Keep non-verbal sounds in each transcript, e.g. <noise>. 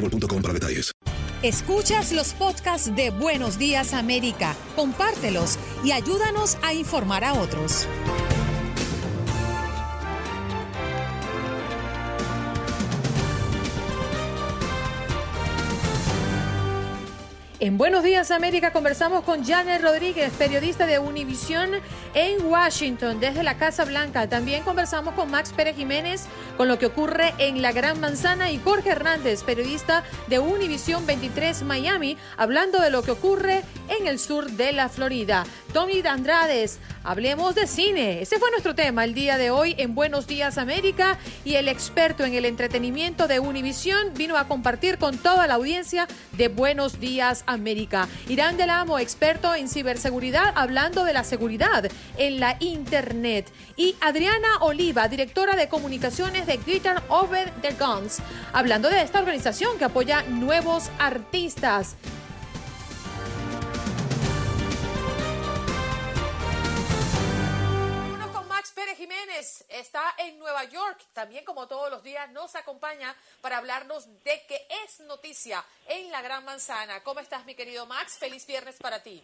boostmobile.com para detalles. Escuchas los podcasts de Buenos Días América, compártelos y ayúdanos a informar a otros. En Buenos Días América conversamos con Janet Rodríguez, periodista de Univisión en Washington, desde la Casa Blanca. También conversamos con Max Pérez Jiménez con lo que ocurre en la Gran Manzana y Jorge Hernández, periodista de Univisión 23 Miami, hablando de lo que ocurre en el sur de la Florida. Tommy Andrades, hablemos de cine. Ese fue nuestro tema el día de hoy en Buenos Días América y el experto en el entretenimiento de Univisión vino a compartir con toda la audiencia de Buenos Días América. Irán del Amo, experto en ciberseguridad, hablando de la seguridad en la Internet. Y Adriana Oliva, directora de comunicaciones de Guitar Over the Guns, hablando de esta organización que apoya nuevos artistas. Max Pérez Jiménez. Está en Nueva York. También, como todos los días, nos acompaña para hablarnos de que es noticia en la Gran Manzana. ¿Cómo estás, mi querido Max? Feliz viernes para ti.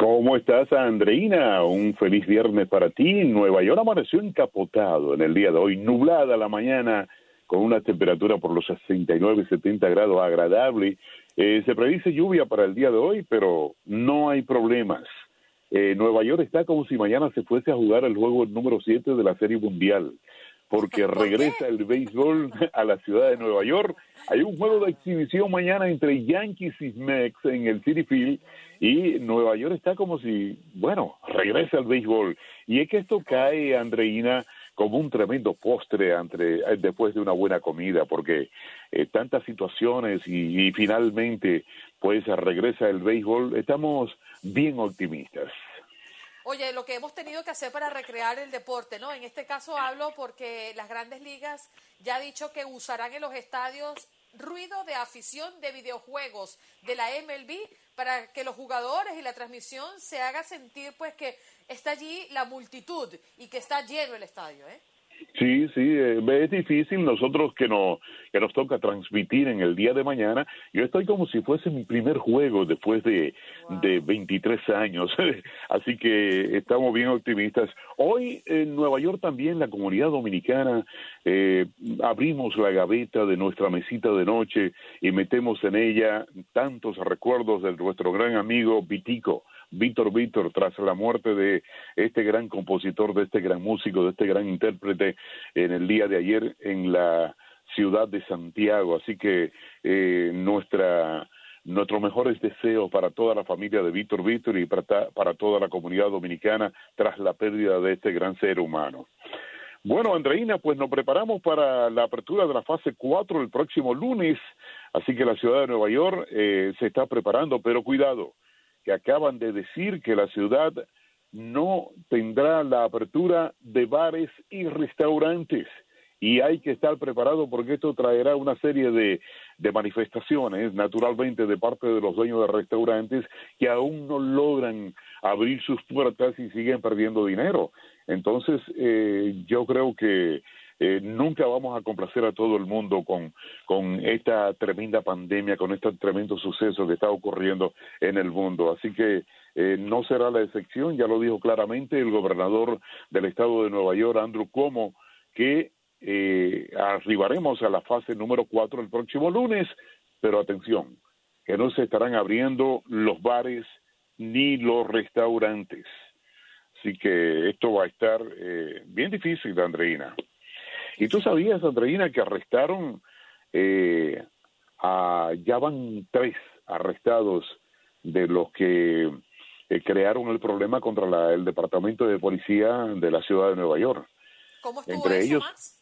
¿Cómo estás, Andreina? Un feliz viernes para ti. Nueva York amaneció encapotado en el día de hoy, nublada la mañana, con una temperatura por los 69 y 70 grados agradable. Eh, se predice lluvia para el día de hoy, pero no hay problemas. Eh, Nueva York está como si mañana se fuese a jugar el juego número 7 de la Serie Mundial, porque <laughs> regresa el béisbol a la ciudad de Nueva York. Hay un juego de exhibición mañana entre Yankees y Mex en el City Field y Nueva York está como si, bueno, regresa el béisbol. Y es que esto cae, Andreina, como un tremendo postre entre, eh, después de una buena comida, porque eh, tantas situaciones y, y finalmente pues regresa el béisbol, estamos bien optimistas. Oye, lo que hemos tenido que hacer para recrear el deporte, ¿no? En este caso hablo porque las grandes ligas ya ha dicho que usarán en los estadios ruido de afición de videojuegos de la MLB para que los jugadores y la transmisión se haga sentir pues que está allí la multitud y que está lleno el estadio, ¿eh? Sí, sí, eh, es difícil nosotros que nos, que nos toca transmitir en el día de mañana. Yo estoy como si fuese mi primer juego después de, de 23 años, <laughs> así que estamos bien optimistas. Hoy en Nueva York también la comunidad dominicana eh, abrimos la gaveta de nuestra mesita de noche y metemos en ella tantos recuerdos de nuestro gran amigo Vitico. Víctor Víctor, tras la muerte de este gran compositor, de este gran músico, de este gran intérprete en el día de ayer en la ciudad de Santiago. Así que eh, nuestra nuestros mejores deseos para toda la familia de Víctor Víctor y para, toda la comunidad dominicana tras la pérdida de este gran ser humano. Bueno, Andreina, pues nos preparamos para la apertura de la fase 4 el próximo lunes, así que la ciudad de Nueva York eh, se está preparando, pero cuidado, que acaban de decir que la ciudad no tendrá la apertura de bares y restaurantes y hay que estar preparado porque esto traerá una serie de, de, manifestaciones, naturalmente, de parte de los dueños de restaurantes que aún no logran abrir sus puertas y siguen perdiendo dinero. Entonces, eh, yo creo que eh, nunca vamos a complacer a todo el mundo con, con esta tremenda pandemia, con este tremendo suceso que está ocurriendo en el mundo. Así que eh, no será la excepción, ya lo dijo claramente el gobernador del estado de Nueva York, Andrew Cuomo, que eh, arribaremos a la fase número cuatro el próximo lunes, pero atención, que no se estarán abriendo los bares ni los restaurantes. Así que esto va a estar eh, bien difícil, Andreina. ¿Y tú sabías, Andreina, que arrestaron, eh, a, ya van tres arrestados de los que eh, crearon el problema contra la, el Departamento de Policía de la Ciudad de Nueva York? ¿Cómo estuvo entre eso, ellos, Max?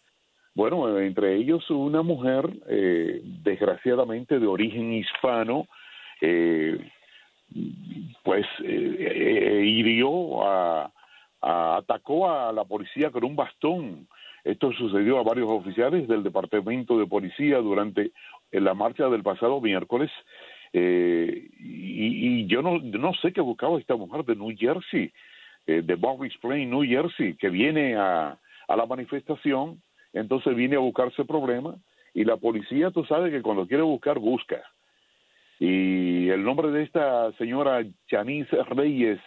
Bueno, entre ellos una mujer, eh, desgraciadamente de origen hispano, eh, pues eh, hirió, a, a- atacó a la policía con un bastón. Esto sucedió a varios oficiales del Departamento de Policía durante la marcha del pasado miércoles. Eh, y, y yo no, no sé qué buscaba esta mujer de New Jersey, eh, de Bobby's Plain, New Jersey, que viene a, a la manifestación, entonces viene a buscarse problema y la policía, tú sabes que cuando quiere buscar, busca. Y el nombre de esta señora Janice Reyes,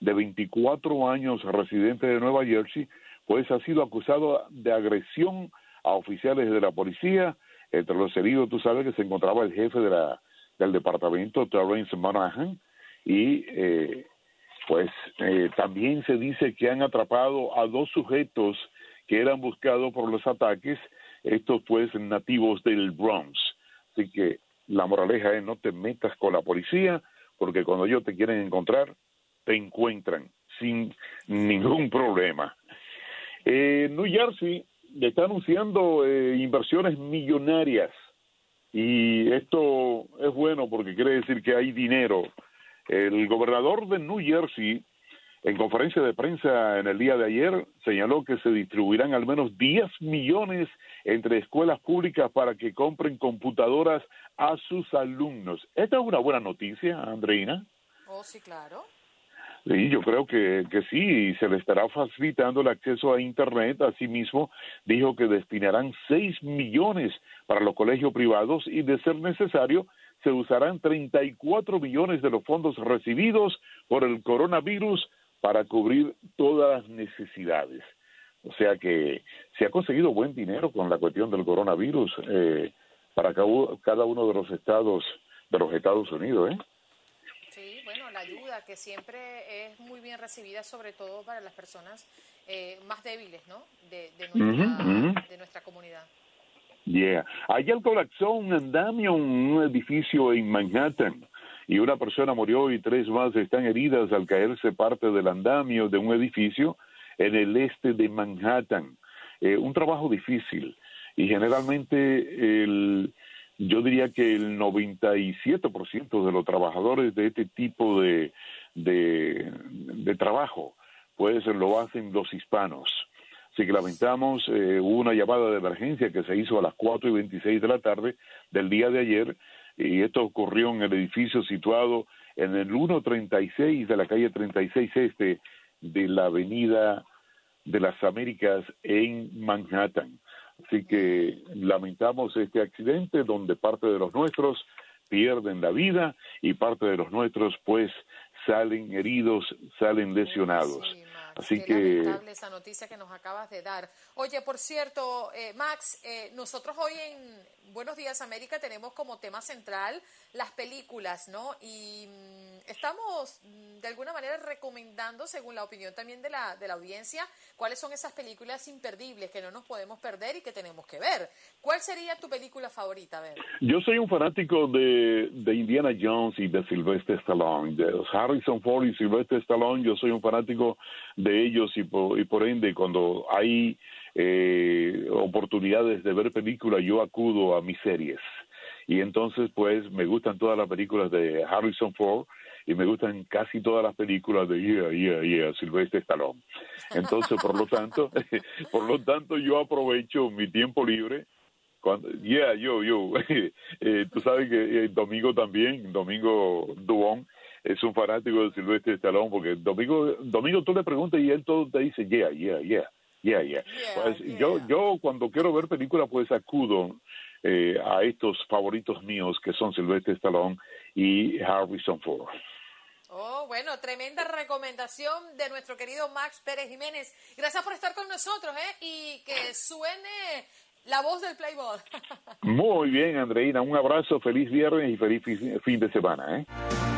de 24 años, residente de Nueva Jersey, pues ha sido acusado de agresión a oficiales de la policía. Entre los heridos, tú sabes que se encontraba el jefe de la, del departamento, Terrence Monahan, y eh, pues eh, también se dice que han atrapado a dos sujetos que eran buscados por los ataques, estos pues nativos del Bronx. Así que la moraleja es no te metas con la policía, porque cuando ellos te quieren encontrar, te encuentran sin ningún problema. Eh, New Jersey está anunciando eh, inversiones millonarias y esto es bueno porque quiere decir que hay dinero. El gobernador de New Jersey, en conferencia de prensa en el día de ayer, señaló que se distribuirán al menos 10 millones entre escuelas públicas para que compren computadoras a sus alumnos. Esta es una buena noticia, Andreina. Oh, sí, claro. Sí, yo creo que, que sí, y se le estará facilitando el acceso a Internet. Asimismo, dijo que destinarán 6 millones para los colegios privados y, de ser necesario, se usarán 34 millones de los fondos recibidos por el coronavirus para cubrir todas las necesidades. O sea que se ha conseguido buen dinero con la cuestión del coronavirus eh, para cada uno de los estados de los Estados Unidos, ¿eh? Que siempre es muy bien recibida, sobre todo para las personas eh, más débiles, ¿no? De, de nuestra, Ujú, ujú. de nuestra comunidad. Yeah. Ayer colapsó un andamio en un edificio en Manhattan y una persona murió y tres más están heridas al caerse parte del andamio de un edificio en el este de Manhattan. Eh, un trabajo difícil y generalmente el, yo diría que el 97% de los trabajadores de este tipo de, de, de trabajo pues lo hacen los hispanos. Así que lamentamos, eh, hubo una llamada de emergencia que se hizo a las 4 y 26 de la tarde del día de ayer, y esto ocurrió en el edificio situado en el 136 de la calle 36 Este de la Avenida de las Américas en Manhattan. Así que lamentamos este accidente donde parte de los nuestros pierden la vida y parte de los nuestros pues salen heridos, salen lesionados. Así Qué que lamentable esa noticia que nos acabas de dar. Oye, por cierto, eh, Max, eh, nosotros hoy en Buenos Días América tenemos como tema central las películas, ¿no? Y mm, estamos mm, de alguna manera recomendando, según la opinión también de la, de la audiencia, cuáles son esas películas imperdibles que no nos podemos perder y que tenemos que ver. ¿Cuál sería tu película favorita? A ver. Yo soy un fanático de, de Indiana Jones y de Sylvester Stallone, de Harrison Ford y Sylvester Stallone. Yo soy un fanático de ellos y por, y por ende cuando hay eh, oportunidades de ver películas, yo acudo a mis series. Y entonces, pues, me gustan todas las películas de Harrison Ford y me gustan casi todas las películas de Yeah, Yeah, Yeah, Silvestre Stallone. Entonces, por lo tanto, <laughs> por lo tanto, yo aprovecho mi tiempo libre cuando, yeah, yo, yo. <laughs> eh, tú sabes que eh, Domingo también, Domingo Dubón, es un fanático de Silvestre Stallone, porque Domingo, Domingo tú le preguntas y él todo te dice, yeah, yeah, yeah. Yeah, yeah. Pues yo, yo cuando quiero ver películas, pues acudo eh, a estos favoritos míos que son Silvestre Stallone y Harrison Ford. Oh, bueno, tremenda recomendación de nuestro querido Max Pérez Jiménez. Gracias por estar con nosotros, ¿eh? Y que suene la voz del Playboy. <laughs> Muy bien, Andreina. Un abrazo, feliz viernes y feliz fin de semana, ¿eh?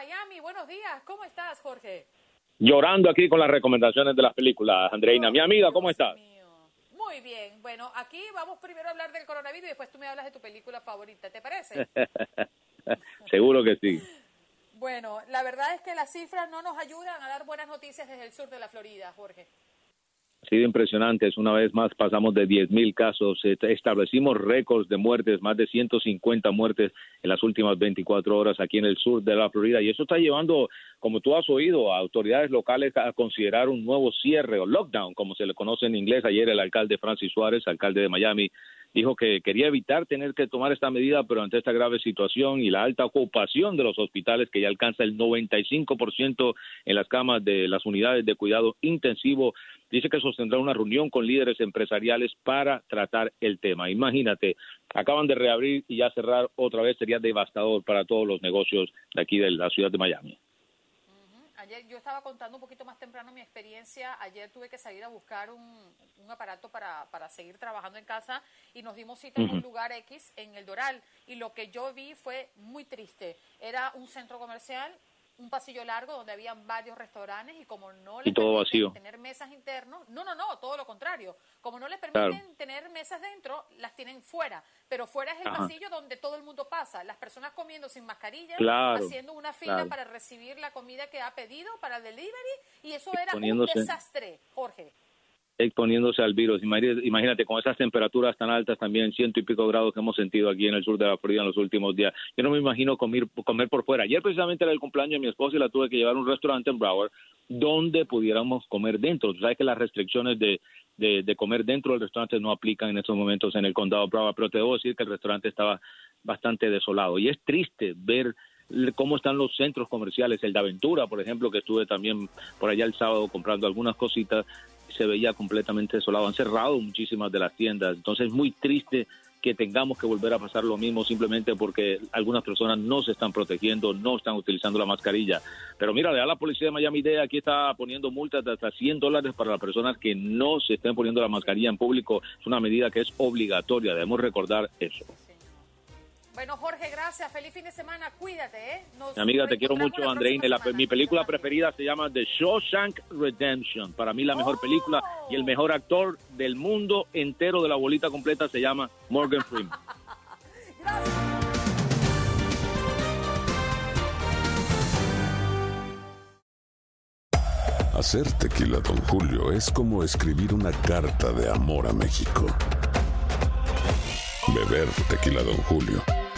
Miami. Buenos días. ¿Cómo estás, Jorge? Llorando aquí con las recomendaciones de las películas, Andreina. Mi amiga, ¿cómo estás? Muy bien. Bueno, aquí vamos primero a hablar del coronavirus y después tú me hablas de tu película favorita. ¿Te parece? <laughs> Seguro que sí. Bueno, la verdad es que las cifras no nos ayudan a dar buenas noticias desde el sur de la Florida, Jorge. Ha sido impresionante. Una vez más pasamos de 10.000 casos. Establecimos récords de muertes, más de 150 muertes en las últimas 24 horas aquí en el sur de la Florida. Y eso está llevando, como tú has oído, a autoridades locales a considerar un nuevo cierre o lockdown, como se le conoce en inglés. Ayer el alcalde Francis Suárez, alcalde de Miami, dijo que quería evitar tener que tomar esta medida, pero ante esta grave situación y la alta ocupación de los hospitales, que ya alcanza el 95% en las camas de las unidades de cuidado intensivo, dice que sostendrá una reunión con líderes empresariales para tratar el tema. Imagínate, acaban de reabrir y ya cerrar otra vez sería devastador para todos los negocios de aquí de la ciudad de Miami. Ayer yo estaba contando un poquito más temprano mi experiencia. Ayer tuve que salir a buscar un, un aparato para, para, seguir trabajando en casa y nos dimos cita en un lugar X en el Doral. Y lo que yo vi fue muy triste. Era un centro comercial, un pasillo largo donde habían varios restaurantes y como no les todo permiten vacío. tener mesas internos, no, no, no, todo lo contrario. Como no les permiten Claro. tener mesas dentro, las tienen fuera. Pero fuera es el Ajá. pasillo donde todo el mundo pasa. Las personas comiendo sin mascarilla, Claro, haciendo una fila claro. para recibir la comida que ha pedido para el delivery y eso era un desastre, Jorge. Exponiéndose al virus. Imagínate, con esas temperaturas tan altas también, ciento y pico grados que hemos sentido aquí en el sur de la Florida en los últimos días. Yo no me imagino comer, comer por fuera. Ayer precisamente era el cumpleaños de mi esposa y la tuve que llevar a un restaurante en Broward donde pudiéramos comer dentro. Tú sabes que las restricciones de, de, comer dentro del restaurante no aplican en estos momentos en el condado Broward, pero te debo decir que el restaurante estaba bastante desolado. Y es triste ver cómo están los centros comerciales, el de Aventura, por ejemplo, que estuve también por allá el sábado comprando algunas cositas, se veía completamente desolado. Han cerrado muchísimas de las tiendas, entonces es muy triste que tengamos que volver a pasar lo mismo simplemente porque algunas personas no se están protegiendo, no están utilizando la mascarilla. Pero mira, ya la policía de Miami-Dade aquí está poniendo multas de hasta 100 dólares para las personas que no se estén poniendo la mascarilla en público. Es una medida que es obligatoria, debemos recordar eso. Bueno, Jorge, gracias. Feliz fin de semana. Cuídate, ¿eh? Nos amiga, te quiero mucho, Andreina. mi película preferida se llama The Shawshank Redemption. Para mí la mejor película y el mejor actor del mundo entero de la bolita completa se llama Morgan Freeman. <laughs> Hacer tequila, don Julio, es como escribir una carta de amor a México. Beber tequila, don Julio,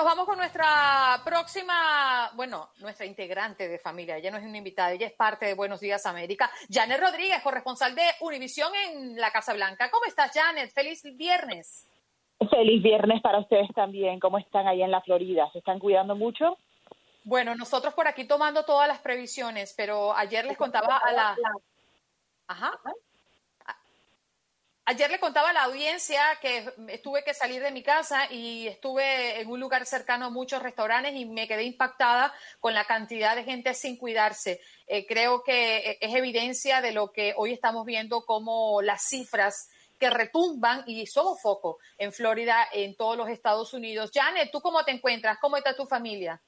Nos vamos con nuestra próxima, bueno, nuestra integrante de familia. Ella no es una invitada, ella es parte de Buenos Días América. Janet Rodríguez, corresponsal de Univisión en la Casa Blanca. ¿Cómo estás, Janet? Feliz viernes. Feliz viernes para ustedes también. ¿Cómo están ahí en la Florida? ¿Se están cuidando mucho? Bueno, nosotros por aquí tomando todas las previsiones, pero ayer les contaba a la... <laughs> Ajá. Ayer le contaba a la audiencia que tuve que salir de mi casa y estuve en un lugar cercano a muchos restaurantes y me quedé impactada con la cantidad de gente sin cuidarse. Eh, creo que es evidencia de lo que hoy estamos viendo como las cifras que retumban y somos foco en Florida, en todos los Estados Unidos. Janet, ¿tú cómo te encuentras? ¿Cómo está tu familia?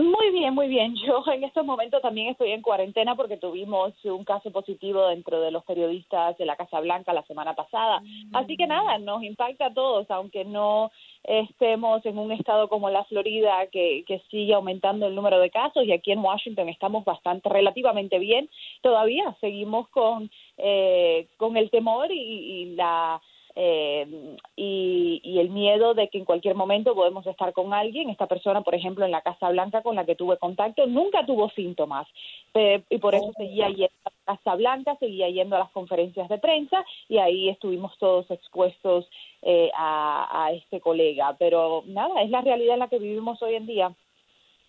Muy bien, muy bien. Yo en estos momentos también estoy en cuarentena porque tuvimos un caso positivo dentro de los periodistas de la Casa Blanca la semana pasada. Así que nada, nos impacta a todos, aunque no estemos en un estado como la Florida que, que sigue aumentando el número de casos y aquí en Washington estamos bastante relativamente bien. Todavía seguimos con, eh, con el temor y, y la eh, y, el miedo de que en cualquier momento podemos estar con alguien. Esta persona, por ejemplo, en la Casa Blanca con la que tuve contacto, nunca tuvo síntomas eh, y por eso seguía yendo a la Casa Blanca, seguía yendo a las conferencias de prensa y ahí estuvimos todos expuestos eh, a, a este colega. Pero nada, es la realidad en la que vivimos hoy en día.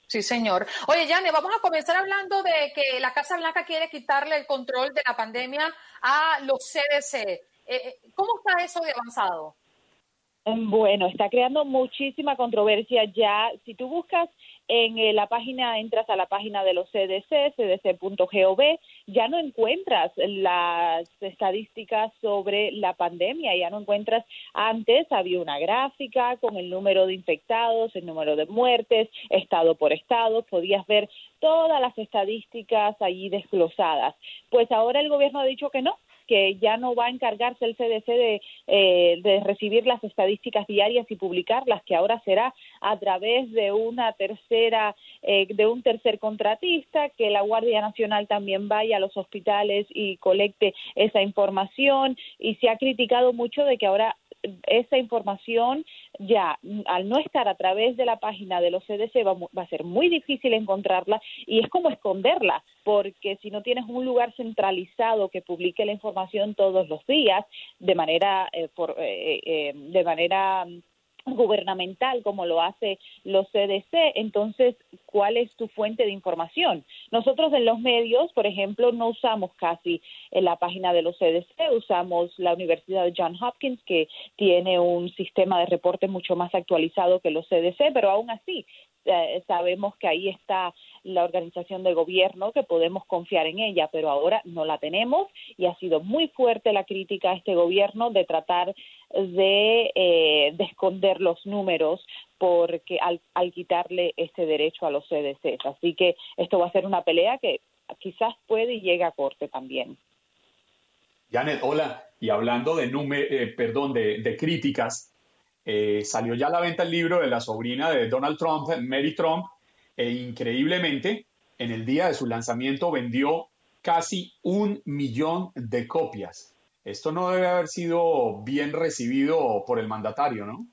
Sí, señor. Oye, Yane, vamos a comenzar hablando de que la Casa Blanca quiere quitarle el control de la pandemia a los CDC. Eh, eh, ¿Cómo está eso de avanzado? Bueno, está creando muchísima controversia ya. Si tú buscas en eh, la página, entras a la página de los CDC, cdc.gov, ya no encuentras las estadísticas sobre la pandemia, ya no encuentras, antes había una gráfica con el número de infectados, el número de muertes, estado por estado, podías ver todas las estadísticas allí desglosadas. Pues ahora el gobierno ha dicho que no, que ya no va a encargarse el CDC de, eh, de recibir las estadísticas diarias y publicarlas, que ahora será a través de una tercera, eh, de un tercer contratista, que la Guardia Nacional también vaya a los hospitales y colecte esa información. Y se ha criticado mucho de que ahora esa información ya al no estar a través de la página de los CDC va, va, a ser muy difícil encontrarla y es como esconderla porque si no tienes un lugar centralizado que publique la información todos los días de manera eh, por, eh, eh, de manera gubernamental como lo hace los CDC, entonces, ¿cuál es tu fuente de información? Nosotros en los medios, por ejemplo, no usamos casi en la página de los CDC, usamos la Universidad de Johns Hopkins, que tiene un sistema de reporte mucho más actualizado que los CDC, pero aún así eh, sabemos que ahí está la organización de gobierno, que podemos confiar en ella, pero ahora no la tenemos y ha sido muy fuerte la crítica a este gobierno de tratar de, eh, de esconder los números porque al, quitarle ese derecho a los CDCs. Así que esto va a ser una pelea que quizás puede y a corte también. Janet, hola. Y hablando de, eh, perdón, de, de críticas, eh, salió ya a la venta el libro de la sobrina de Donald Trump, Mary Trump, e increíblemente, en el día de su lanzamiento vendió casi un millón de copias. Esto no debe haber sido bien recibido por el mandatario, ¿no?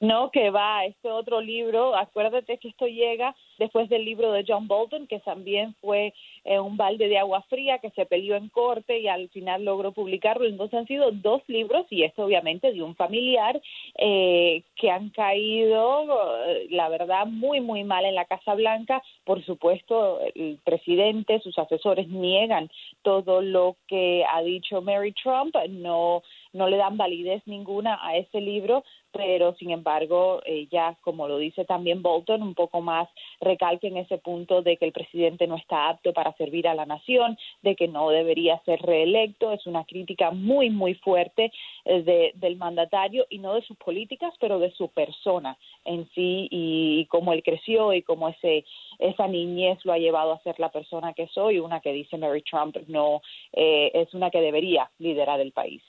No, que va, este otro libro, acuérdate que esto llega después del libro de John Bolton, que también fue eh, un balde de agua fría que se peleó en corte y al final logró publicarlo. Entonces han sido dos libros y esto obviamente de un familiar eh, que han caído, eh, la verdad, muy, muy mal en la Casa Blanca. Por supuesto, el presidente, sus asesores niegan todo lo que ha dicho Mary Trump, no, no le dan validez ninguna a ese libro, pero sin embargo, ya como lo dice también Bolton, un poco más recalque en ese punto de que el presidente no está apto para servir a la nación, de que no debería ser reelecto. Es una crítica muy, muy fuerte eh, del mandatario y no de sus políticas, pero de su persona en sí y, cómo él creció y cómo ese, esa niñez lo ha llevado a ser la persona que soy, una que dice Mary Trump no eh, es una que debería liderar el país.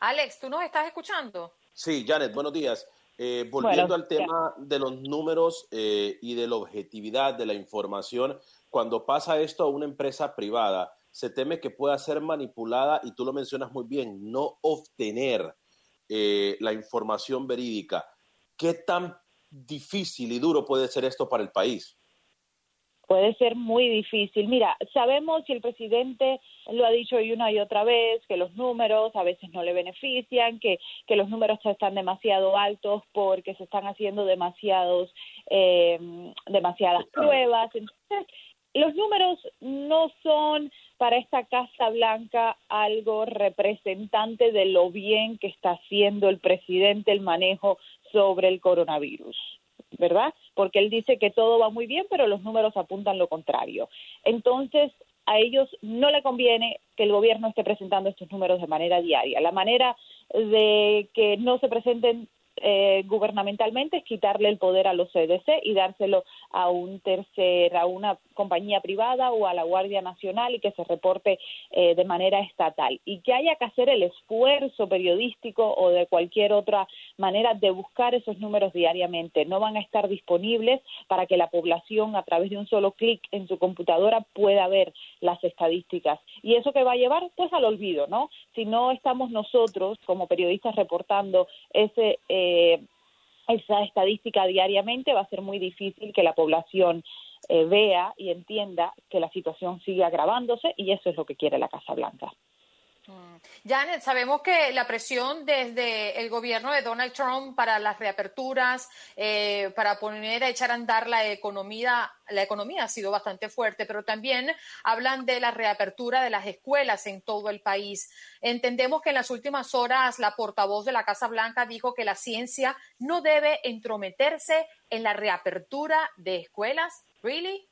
Alex, ¿tú nos estás escuchando? Sí, Janet, buenos días. Eh, volviendo al tema de los números eh, y de la objetividad de la información, cuando pasa esto a una empresa privada, se teme que pueda ser manipulada y tú lo mencionas muy bien, no obtener eh, la información verídica. ¿Qué tan difícil y duro puede ser esto para el país? Puede ser muy difícil. Mira, sabemos y el presidente lo ha dicho una y otra vez, que los números a veces no le benefician, que, que los números están demasiado altos porque se están haciendo demasiados, eh, demasiadas pruebas. Entonces, los números no son para esta Casa Blanca algo representante de lo bien que está haciendo el presidente el manejo sobre el coronavirus. ¿Verdad? Porque él dice que todo va muy bien, pero los números apuntan lo contrario. Entonces, a ellos no le conviene que el gobierno esté presentando estos números de manera diaria. La manera de que no se presenten eh, gubernamentalmente es quitarle el poder a los CDC y dárselo a un tercer, a una compañía privada o a la Guardia Nacional y que se reporte eh, de manera estatal. Y que haya que hacer el esfuerzo periodístico o de cualquier otra manera de buscar esos números diariamente. No van a estar disponibles para que la población a través de un solo clic en su computadora pueda ver las estadísticas. Y eso que va a llevar pues al olvido, ¿no? Si no estamos nosotros como periodistas reportando ese eh, eh, esa estadística diariamente, va a ser muy difícil que la población eh, vea y entienda que la situación sigue agravándose y eso es lo que quiere la Casa Blanca. Janet, sabemos que la presión desde el gobierno de Donald Trump para las reaperturas, eh, para poner a echar a andar la economía, la economía ha sido bastante fuerte, pero también hablan de la reapertura de las escuelas en todo el país. Entendemos que en las últimas horas la portavoz de la Casa Blanca dijo que la ciencia no debe entrometerse en la reapertura de escuelas. ¿Really?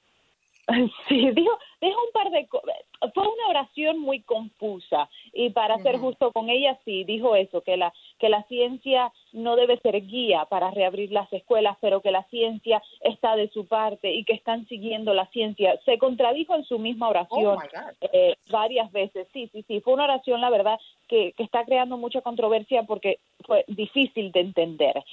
<laughs> Sí, dijo, dijo un par de cosas. Fue una oración muy confusa y para ser justo con ella sí dijo eso que la que la ciencia no debe ser guía para reabrir las escuelas, pero que la ciencia está de su parte y que están siguiendo la ciencia. Se contradijo en su misma oración oh eh, varias veces. Sí, sí, sí. Fue una oración, la verdad, que, que está creando mucha controversia porque fue difícil de entender.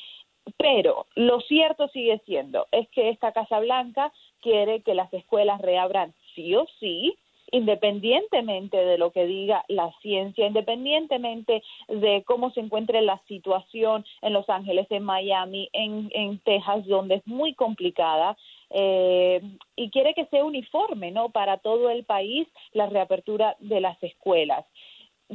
Pero lo cierto sigue siendo es que esta Casa Blanca quiere que las escuelas reabran sí o sí, independientemente de lo que diga la ciencia, independientemente de cómo se encuentre la situación en Los Ángeles, en Miami, en, en Texas, donde es muy complicada. Eh, y quiere que sea uniforme, ¿no? Para todo el país la reapertura de las escuelas.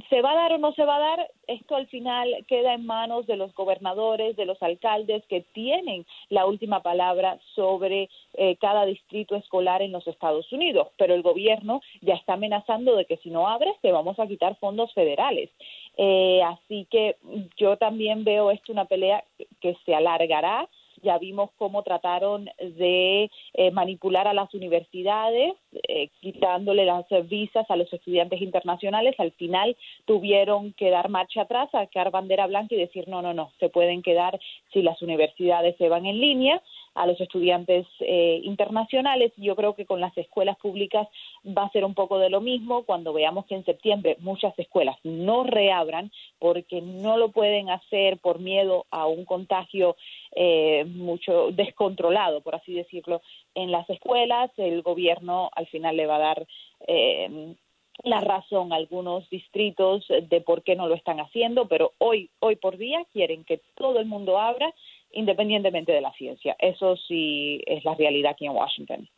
¿Se va a dar o no se va a dar? Esto al final queda en manos de los gobernadores, de los alcaldes que tienen la última palabra sobre eh, cada distrito escolar en los Estados Unidos. Pero el gobierno ya está amenazando de que si no abres te vamos a quitar fondos federales. Eh, así que yo también veo esto una pelea que se alargará ya vimos cómo trataron de eh, manipular a las universidades, eh, quitándole las visas a los estudiantes internacionales. Al final tuvieron que dar marcha atrás, sacar bandera blanca y decir no, no, no, se pueden quedar si las universidades se van en línea a los estudiantes eh, internacionales. Yo creo que con las escuelas públicas va a ser un poco de lo mismo cuando veamos que en septiembre muchas escuelas no reabran porque no lo pueden hacer por miedo a un contagio eh, mucho descontrolado, por así decirlo, en las escuelas. El gobierno al final le va a dar eh, la razón a algunos distritos de por qué no lo están haciendo, pero hoy, hoy por día quieren que todo el mundo abra independientemente de la ciencia. Eso sí es la realidad aquí en Washington.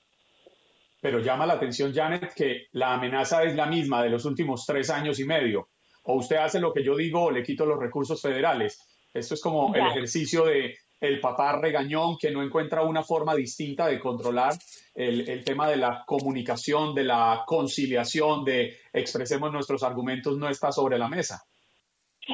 Pero llama la atención, Janet, que la amenaza es la misma de los últimos tres años y medio. O usted hace lo que yo digo o le quito los recursos federales. Esto es como el ejercicio de el papá regañón que no encuentra una forma distinta de controlar el, el, tema de la comunicación, de la conciliación, de expresemos nuestros argumentos, no está sobre la mesa.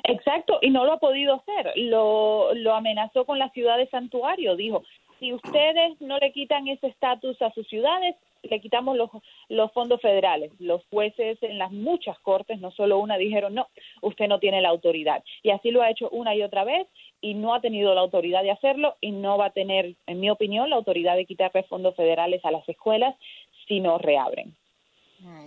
Exacto, y no lo ha podido hacer. Lo, lo amenazó con la ciudad de santuario. Dijo, si ustedes no le quitan ese estatus a sus ciudades, le quitamos los, los fondos federales. Los jueces en las muchas cortes, no solo una, dijeron, no, usted no tiene la autoridad. Y así lo ha hecho una y otra vez y no ha tenido la autoridad de hacerlo y no va a tener, en mi opinión, la autoridad de quitarle fondos federales a las escuelas si no reabren.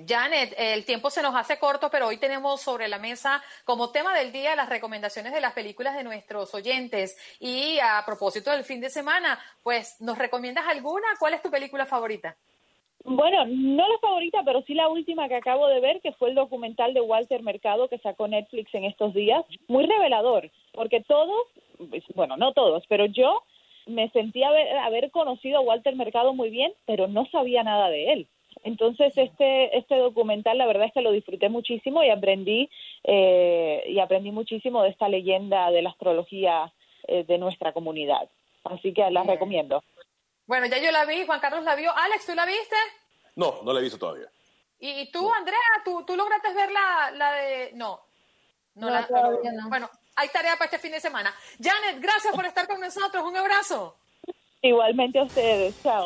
Janet, el tiempo se nos hace corto, pero hoy tenemos sobre la mesa como tema del día las recomendaciones de las películas de nuestros oyentes. Y a propósito del fin de semana, pues, ¿nos recomiendas alguna? ¿Cuál es tu película favorita? Bueno, no la favorita, pero sí la última que acabo de ver, que fue el documental de Walter Mercado que sacó Netflix en estos días. Muy revelador, porque todos, pues, bueno, no todos, pero yo me sentía haber, haber conocido a Walter Mercado muy bien, pero no sabía nada de él. Entonces este este documental la verdad es que lo disfruté muchísimo y aprendí eh, y aprendí muchísimo de esta leyenda de la astrología eh, de nuestra comunidad. Así que la recomiendo. Bueno, ya yo la vi, Juan Carlos la vio. Alex, ¿tú la viste? No, no la he visto todavía. ¿Y tú, Andrea, tú, tú lograste ver la, la de...? No. No, la, no. Bueno, hay tarea para este fin de semana. Janet, gracias por estar con nosotros. Un abrazo. Igualmente a ustedes. Chao.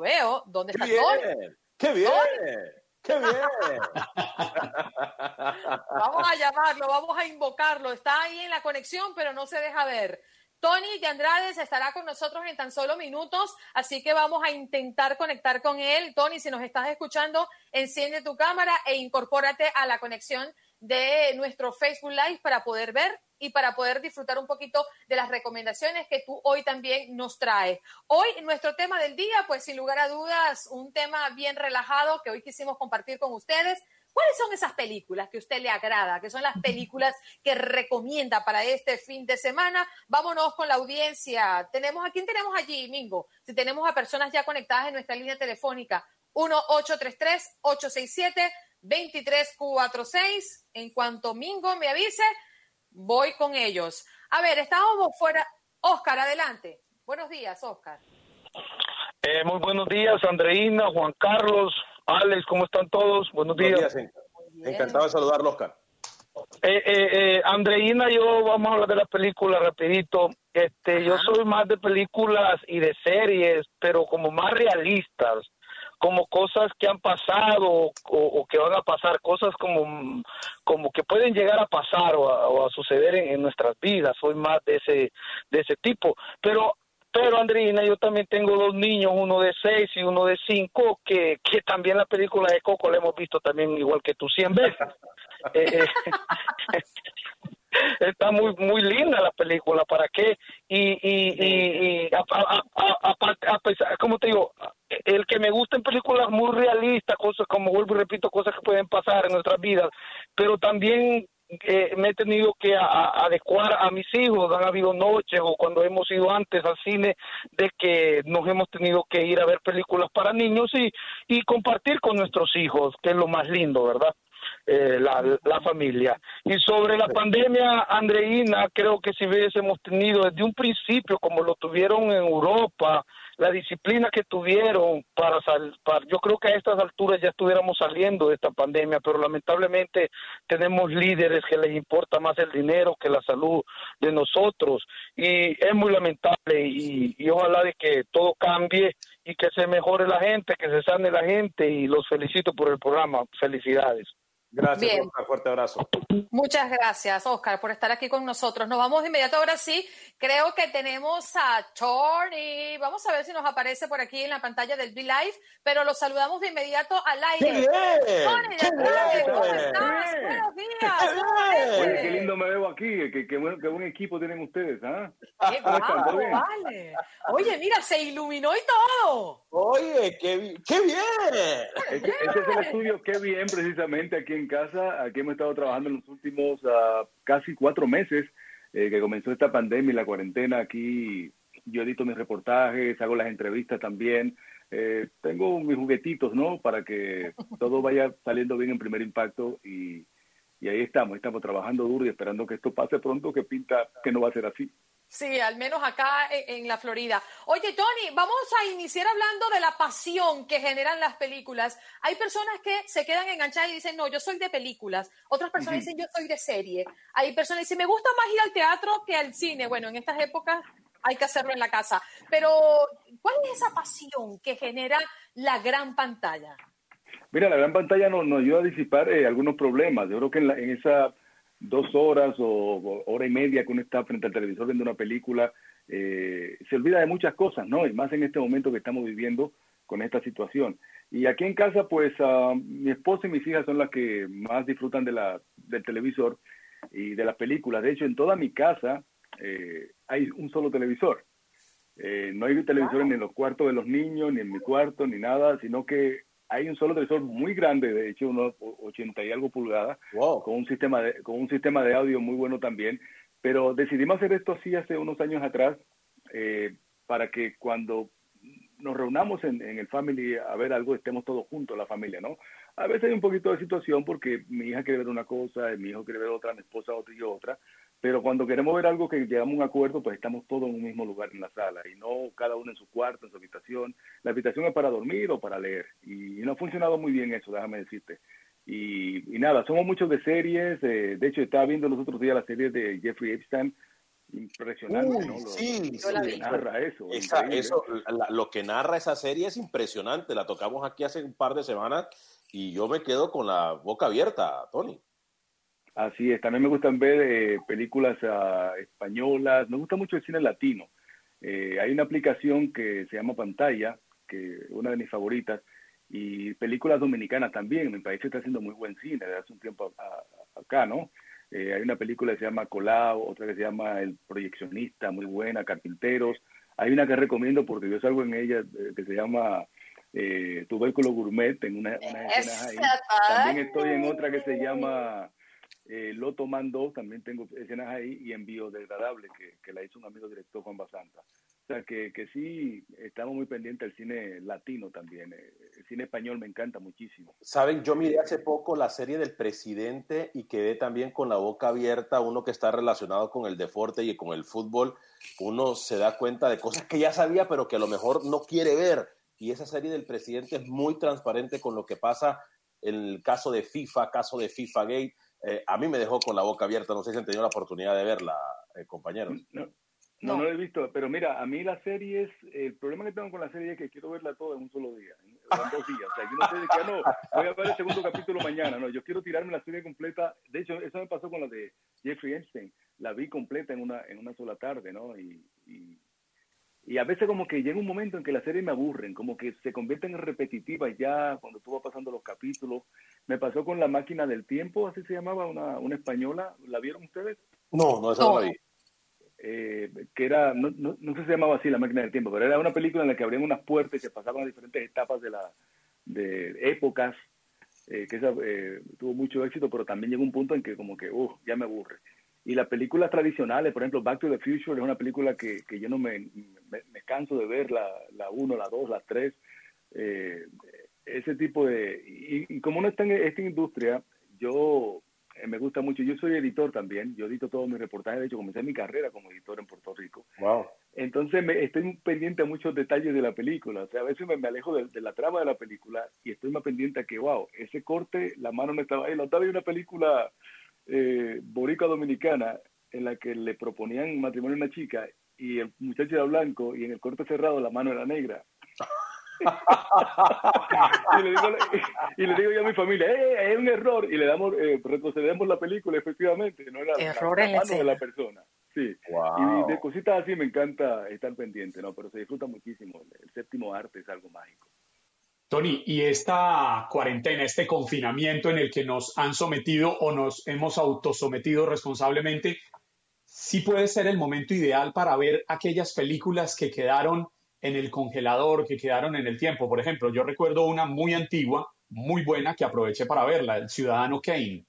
Lo veo. ¿Dónde ¡Qué está bien! Tony? ¡Qué bien! ¡Qué bien! Vamos a llamarlo, vamos a invocarlo. Está ahí en la conexión, pero no se deja ver. Tony de Andrade estará con nosotros en tan solo minutos, así que vamos a intentar conectar con él. Tony, si nos estás escuchando, enciende tu cámara e incorpórate a la conexión de nuestro Facebook Live para poder ver y para poder disfrutar un poquito de las recomendaciones que tú hoy también nos traes. Hoy nuestro tema del día, pues sin lugar a dudas, un tema bien relajado que hoy quisimos compartir con ustedes. ¿Cuáles son esas películas que a usted le agrada? Que son las películas que recomienda para este fin de semana. Vámonos con la audiencia. Tenemos a quién tenemos allí, Mingo. Si tenemos a personas ya conectadas en nuestra línea telefónica 1-833-867-2346. En cuanto Mingo me avise, voy con ellos. A ver, estábamos fuera. Oscar, adelante. Buenos días, Oscar. Eh, muy buenos días, Andreina, Juan Carlos, Alex, ¿cómo están todos? Buenos días. Encantado de saludarlo, Oscar. Eh, eh, eh, Andreina, yo vamos a hablar de la película rapidito. Este, yo soy más de películas y de series, pero como más realistas, como cosas que han pasado o, o que van a pasar, cosas como, como que pueden llegar a pasar o a, o a suceder en, en nuestras vidas. Soy más de ese, de ese tipo. Pero pero Andrina, yo también tengo dos niños, uno de seis y uno de cinco, que, que también la película de Coco la hemos visto también igual que tú cien veces. <laughs> Eh, está muy muy linda la película, ¿para qué? Y, y, y, y a, a, a, pesar, como te digo, el que me gusta en películas muy realistas, cosas como vuelvo y repito, cosas que pueden pasar en nuestras vidas, pero también eh, me he tenido que adecuar a mis hijos. Han habido noches o cuando hemos ido antes al cine de que nos hemos tenido que ir a ver películas para niños y, y compartir con nuestros hijos, que es lo más lindo, ¿verdad? Eh, la, la familia. Y sobre la pandemia, Andreina, creo que si hubiésemos tenido desde un principio, como lo tuvieron en Europa, la disciplina que tuvieron para, sal, para yo creo que a estas alturas ya estuviéramos saliendo de esta pandemia, pero lamentablemente tenemos líderes que les importa más el dinero que la salud de nosotros y es muy lamentable y, y ojalá de que todo cambie y que se mejore la gente, que se sane la gente y los felicito por el programa. Felicidades. Gracias, Bien. Oscar. Fuerte abrazo. Muchas gracias, Oscar, por estar aquí con nosotros. Nos vamos de inmediato ahora sí. Creo que tenemos a Tony. Vamos a ver si nos aparece por aquí en la pantalla del B-Live, pero lo saludamos de inmediato al aire. ¡Qué bien! Tony, ¡Qué Andrade, bien! ¿cómo ¡Qué estás? bien! Buenos días. qué lindo me veo aquí, qué, qué, buen, qué buen equipo tienen ustedes, ¿ah? Qué ¿Cómo están? ¿Todo guapo, bien? vale. Oye, mira, se iluminó y todo. Oye, qué, qué bien. Este, este es el estudio Qué bien, precisamente aquí en casa. Aquí hemos estado trabajando en los últimos ah, casi cuatro meses eh, que comenzó esta pandemia y la cuarentena. Aquí yo edito mis reportajes, hago las entrevistas también. Eh, tengo mis juguetitos, ¿no? Para que todo vaya saliendo bien en primer impacto y, y ahí estamos, estamos trabajando duro y esperando que esto pase pronto, que pinta que no va a ser así. Sí, al menos acá en, la Florida. Oye, Tony, vamos a iniciar hablando de la pasión que generan las películas. Hay personas que se quedan enganchadas y dicen, no, yo soy de películas. Otras personas dicen, yo soy de serie. Hay personas que dicen, me gusta más ir al teatro que al cine. Bueno, en estas épocas hay que hacerlo en la casa. Pero, ¿cuál es esa pasión que genera la gran pantalla? Mira, la gran pantalla nos, ayuda a disipar eh, algunos problemas. Yo creo que en, en esa dos horas o, hora y media que uno está frente al televisor viendo una película, eh, se olvida de muchas cosas, ¿no? Y más en este momento que estamos viviendo con esta situación. Y aquí en casa, pues uh, mi esposa y mis hijas son las que más disfrutan de la, del televisor y de las películas. De hecho, en toda mi casa eh, hay un solo televisor. Eh, no hay televisores ni en los cuartos de los niños, ni en mi cuarto, ni nada, sino que hay un solo televisor muy grande, de hecho, unos 80 y algo pulgadas, con, un sistema de, con un sistema de audio muy bueno también. Pero decidimos hacer esto así hace unos años atrás, eh, para que cuando nos reunamos en, en, el family a ver algo, estemos todos juntos, la familia, ¿no? A veces hay un poquito de situación porque mi hija quiere ver una cosa, mi hijo quiere ver otra, mi esposa otra y yo otra, pero cuando queremos ver algo que llegamos a un acuerdo, pues estamos todos en un mismo lugar en la sala y no cada uno en su cuarto, en su habitación. La habitación es para dormir o para leer y no ha funcionado muy bien eso, déjame decirte. Y, nada, somos muchos de series. de hecho, estaba viendo los otros días la serie de Jeffrey Epstein. Impresionante, ¿no? Lo, sí, lo que narra eso. eso lo que narra esa serie es impresionante. La tocamos aquí hace un par de semanas y yo me quedo con la boca abierta, Tony. Así es, también me gustan ver eh, películas uh, españolas, me gusta mucho el cine latino. Eh, hay una aplicación que se llama Pantalla, que una de mis favoritas, y películas dominicanas también. En mi país se está haciendo muy buen cine desde hace un tiempo acá, ¿no? Eh, hay una película que se llama Colao, otra que se llama El Proyeccionista, muy buena, Carpinteros. Hay una que recomiendo porque yo salgo en ella que se llama eh, Tubérculo Gourmet, en una, una escena ahí. También estoy en otra que se llama eh, Loto Man también tengo escenas ahí, y Envío Degradable, que, que la hizo un amigo director Juan Basanta. O sea, que, que sí, estamos muy pendientes del cine latino también. Eh, el cine español me encanta muchísimo. Saben, yo miré hace poco la serie del presidente y quedé también con la boca abierta. Uno que está relacionado con el deporte y con el fútbol, uno se da cuenta de cosas que ya sabía, pero que a lo mejor no quiere ver. Y esa serie del presidente es muy transparente con lo que pasa en el caso de FIFA, caso de FIFA Gate eh, a mí me dejó con la boca abierta, no sé si han tenido la oportunidad de verla, eh, compañeros. No, no, no, he visto, pero mira, a mí las series, el problema que tengo con la serie es que quiero verla toda en un solo día, en, dos días. O sea, yo no sé de qué, no, voy a ver el segundo capítulo mañana, no, yo quiero tirarme la serie completa. De hecho, eso me pasó con la de Jeffrey Einstein, la vi completa en una, en una sola tarde, ¿no? Y, y y a veces como que llega un momento en que las series me aburren, como que se convierten en repetitivas ya cuando tú vas pasando los capítulos. Me pasó con La Máquina del Tiempo, así se llamaba, una, una española. ¿La vieron ustedes? No, no, esa no, la vi. Eh, que era, no, no, no, sé si se llamaba así La Máquina del Tiempo, pero era una película en la que abrían unas puertas y se pasaban a diferentes etapas de, la, de épocas, eh, que esa, eh, tuvo mucho éxito, pero también llegó un punto en que como que, uff, ya me aburre. Y las películas tradicionales, por ejemplo, Back to the Future es una película que, que yo no me, me, canso de ver, la 1, la 2, la 3. Eh, ese tipo de... Y, como uno está en esta industria, yo eh, me gusta mucho. Yo soy editor también. Yo edito todos mis reportajes. De hecho, comencé mi carrera como editor en Puerto Rico. Wow. Entonces, me, estoy pendiente a muchos detalles de la película. O sea, a veces me, alejo de, la trama de la película y estoy más pendiente a que, wow, ese corte, la mano no estaba ahí. La otra vez una película eh, boricua dominicana en la que le proponían matrimonio a una chica y el muchacho era blanco y en el corte cerrado la mano era negra. <laughs> y, le digo, y, le digo, yo a mi familia, eh, es un error, y le damos, eh, retrocedemos la película, efectivamente, no era error la, mano de la persona. Sí, y de cositas así me encanta estar pendiente, ¿no? Pero se disfruta muchísimo. El séptimo arte es algo mágico. Tony, y esta cuarentena, este confinamiento en el que nos han sometido o nos hemos autosometido responsablemente, sí puede ser el momento ideal para ver aquellas películas que quedaron en el congelador, que quedaron en el tiempo. Por ejemplo, yo recuerdo una muy antigua, muy buena, que aproveché para verla, El Ciudadano Kane.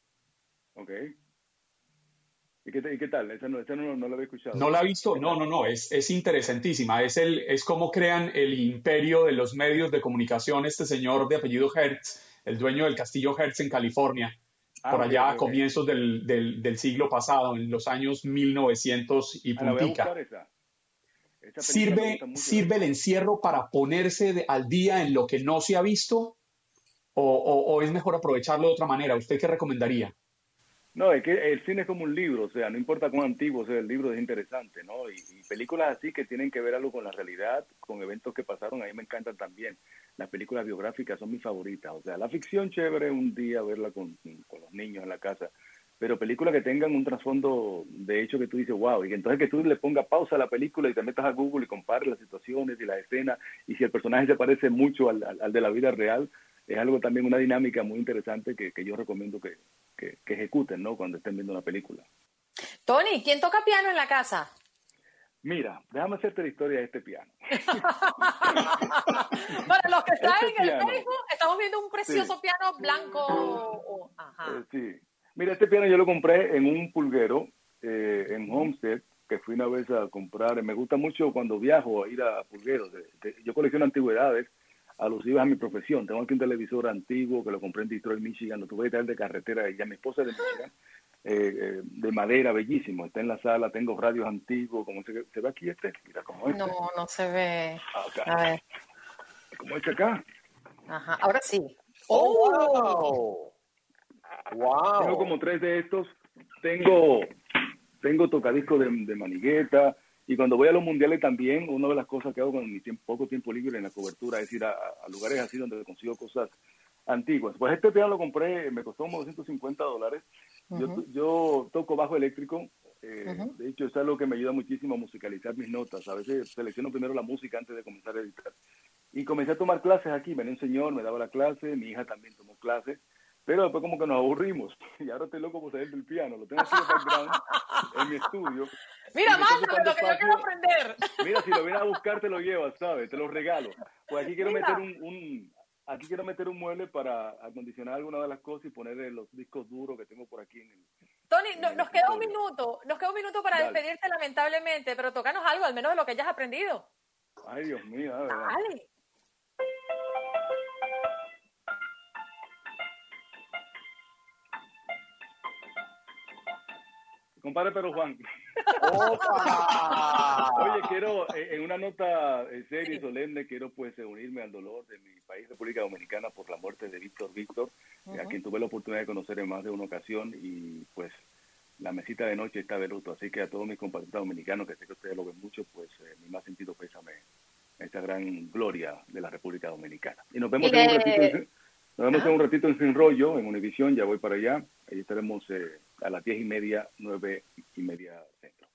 ¿Y qué, tal? Esa no, no, la había escuchado. No la he visto, no, no, no, es, es interesantísima. Es, el, es como crean el imperio de los medios de comunicación este señor de apellido Hertz, el dueño del castillo Hertz en California. por Ah, ok, allá a comienzos del, del, del siglo pasado, en los años 1900 y Ah, puntica. esa. Esa ¿Sirve. ¿Sirve el encierro para ponerse de- al día en lo que no se ha visto? ¿O, o- o es mejor aprovecharlo de otra manera? ¿Usted qué recomendaría? No, es que el cine es como un libro, o sea, no importa cuán antiguo sea el libro, es interesante, ¿no? Y, y películas así que tienen que ver algo con la realidad, con eventos que pasaron, a mí me encantan también. Las películas biográficas son mis favoritas, o sea, la ficción chévere un día verla con, con los niños en la casa, pero películas que tengan un trasfondo de hecho que tú dices, wow, y entonces que tú le pongas pausa a la película y te metas a Google y compares las situaciones y las escenas, y si el personaje se parece mucho al- al de la vida real, es algo también, una dinámica muy interesante que, que yo recomiendo que, que, que ejecuten, ¿no? Cuando estén viendo una película. Tony, ¿quién toca piano en la casa? Mira, déjame hacerte la historia de este piano. <laughs> Para los que están Este en el. Facebook, estamos viendo un precioso piano blanco. ajá. Eh, sí. Mira, este piano yo lo compré en un pulguero eh, en Homestead, que fui una vez a comprar. Me gusta mucho cuando viajo a ir a pulgueros. De- de- yo colecciono antigüedades alusivas a mi profesión. Tengo aquí un televisor antiguo que lo compré en Detroit, Michigan. Lo tuve que traer de carretera y ya mi esposa es de Michigan. eh, eh, de madera, bellísimo. Está en la sala. Tengo radios antiguos. como se, se ve aquí este? Mira cómo este. No, no se ve. Acá. A ver. Como este acá. Ajá, ahora sí. ¡Oh, wow! Tengo como tres de estos. Tengo, tengo tocadiscos de, de manigueta. Y cuando voy a los mundiales también, una de las cosas que hago con mi tiempo- poco tiempo libre en la cobertura es ir a, a lugares así donde consigo cosas antiguas. Pues este piano lo compré, me costó como 250 dólares. Yo, Ujú. yo toco bajo eléctrico. eh. De hecho, es algo que me ayuda muchísimo a musicalizar mis notas. A veces selecciono primero la música antes de comenzar a editar. Y comencé a tomar clases aquí. Venía un señor, me daba la clase, mi hija también tomó clases. Pero después como que nos aburrimos. <laughs> Y ahora estoy loco por salir del piano. Lo tengo aquí de background <laughs> en mi estudio. Mira, mándame lo que yo quiero aprender. <laughs> Mira, si lo vienes a buscar te lo llevas, ¿sabes? Te lo regalo. Pues aquí quiero Mira. meter un, un- aquí quiero meter un mueble para acondicionar alguna de las cosas y ponerle los discos duros que tengo por aquí en el, Tony, no- nos queda un minuto. Nos queda un minuto para Dale. despedirte, lamentablemente, pero tocanos algo, al menos de lo que hayas aprendido. Ay, Dios mío, de verdad. Dale. Compadre Pero Juan. Oye, quiero, eh, en una nota eh, seria y solemne, quiero pues unirme al dolor de mi país, República Dominicana, por la muerte de Víctor Víctor, eh, a quien tuve la oportunidad de conocer en más de una ocasión y pues la mesita de noche está de luto. Así que a todos mis compatriotas dominicanos, que sé que ustedes lo ven mucho, pues eh, mi más sentido pésame a esta gran gloria de la República Dominicana. Y nos vemos, en, un ratito en, nos vemos Ah. en un ratito en Sin Rollo, en Univisión, ya voy para allá. Ahí estaremos eh, a las diez y media, nueve y media centro.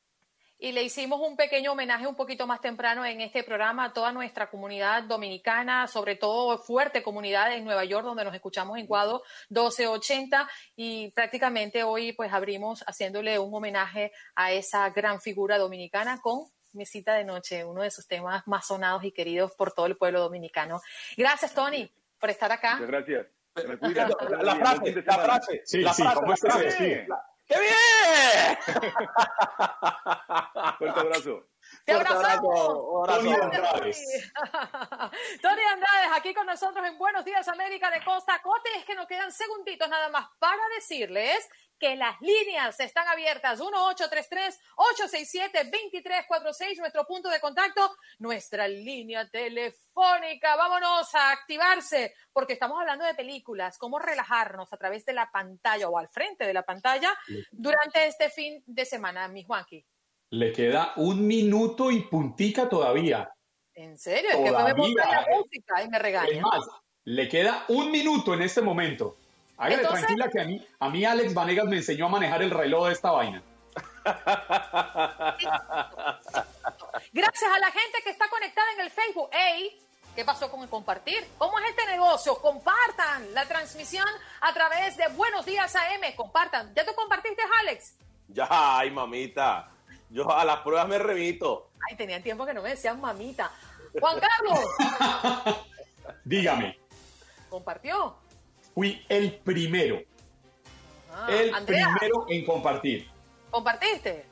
Y le hicimos un pequeño homenaje un poquito más temprano en este programa a toda nuestra comunidad dominicana, sobre todo fuerte comunidad en Nueva York, donde nos escuchamos en Cuadro 1280. Y prácticamente hoy pues abrimos haciéndole un homenaje a esa gran figura dominicana con Mesita de Noche, uno de sus temas más sonados y queridos por todo el pueblo dominicano. Gracias, Tony, por estar acá. Muchas gracias. Se me <laughs> cuida. La, la frase, la frase. Sí, la sí, ¡Qué bien! <laughs> Fuerte abrazo. ¡Te abrazamos! Tony Claro que Andrade. sí. <laughs> Tony Andrade, aquí con nosotros en Buenos Días América de Costa a Cote. Es que nos quedan segunditos nada más para decirles que las líneas están abiertas. 1-833-867-2346, nuestro punto de contacto, nuestra línea telefónica. Vámonos a activarse, porque estamos hablando de películas, cómo relajarnos a través de la pantalla o al frente de la pantalla durante este fin de semana, mi Juanqui. Le queda un minuto y puntica todavía. ¿En serio? Es que no me la música y me Es más, le queda un minuto en este momento. Hágale Entonces- tranquila que a mí, a mí Alex Vanegas me enseñó a manejar el reloj de esta vaina. Gracias a la gente que está conectada en el Facebook. ¡Ey! ¿Qué pasó con el compartir? ¿Cómo es este negocio? Compartan la transmisión a través de Buenos Días AM. Compartan. ¿Ya tú compartiste, Alex? Ya, ay, mamita. Yo a las pruebas me remito. Ay, tenían tiempo que no me decían mamita. Juan Carlos, <laughs> Dígame, ¿compartió? fui el primero, Ah, el Andrea, primero en compartir. ¿compartiste?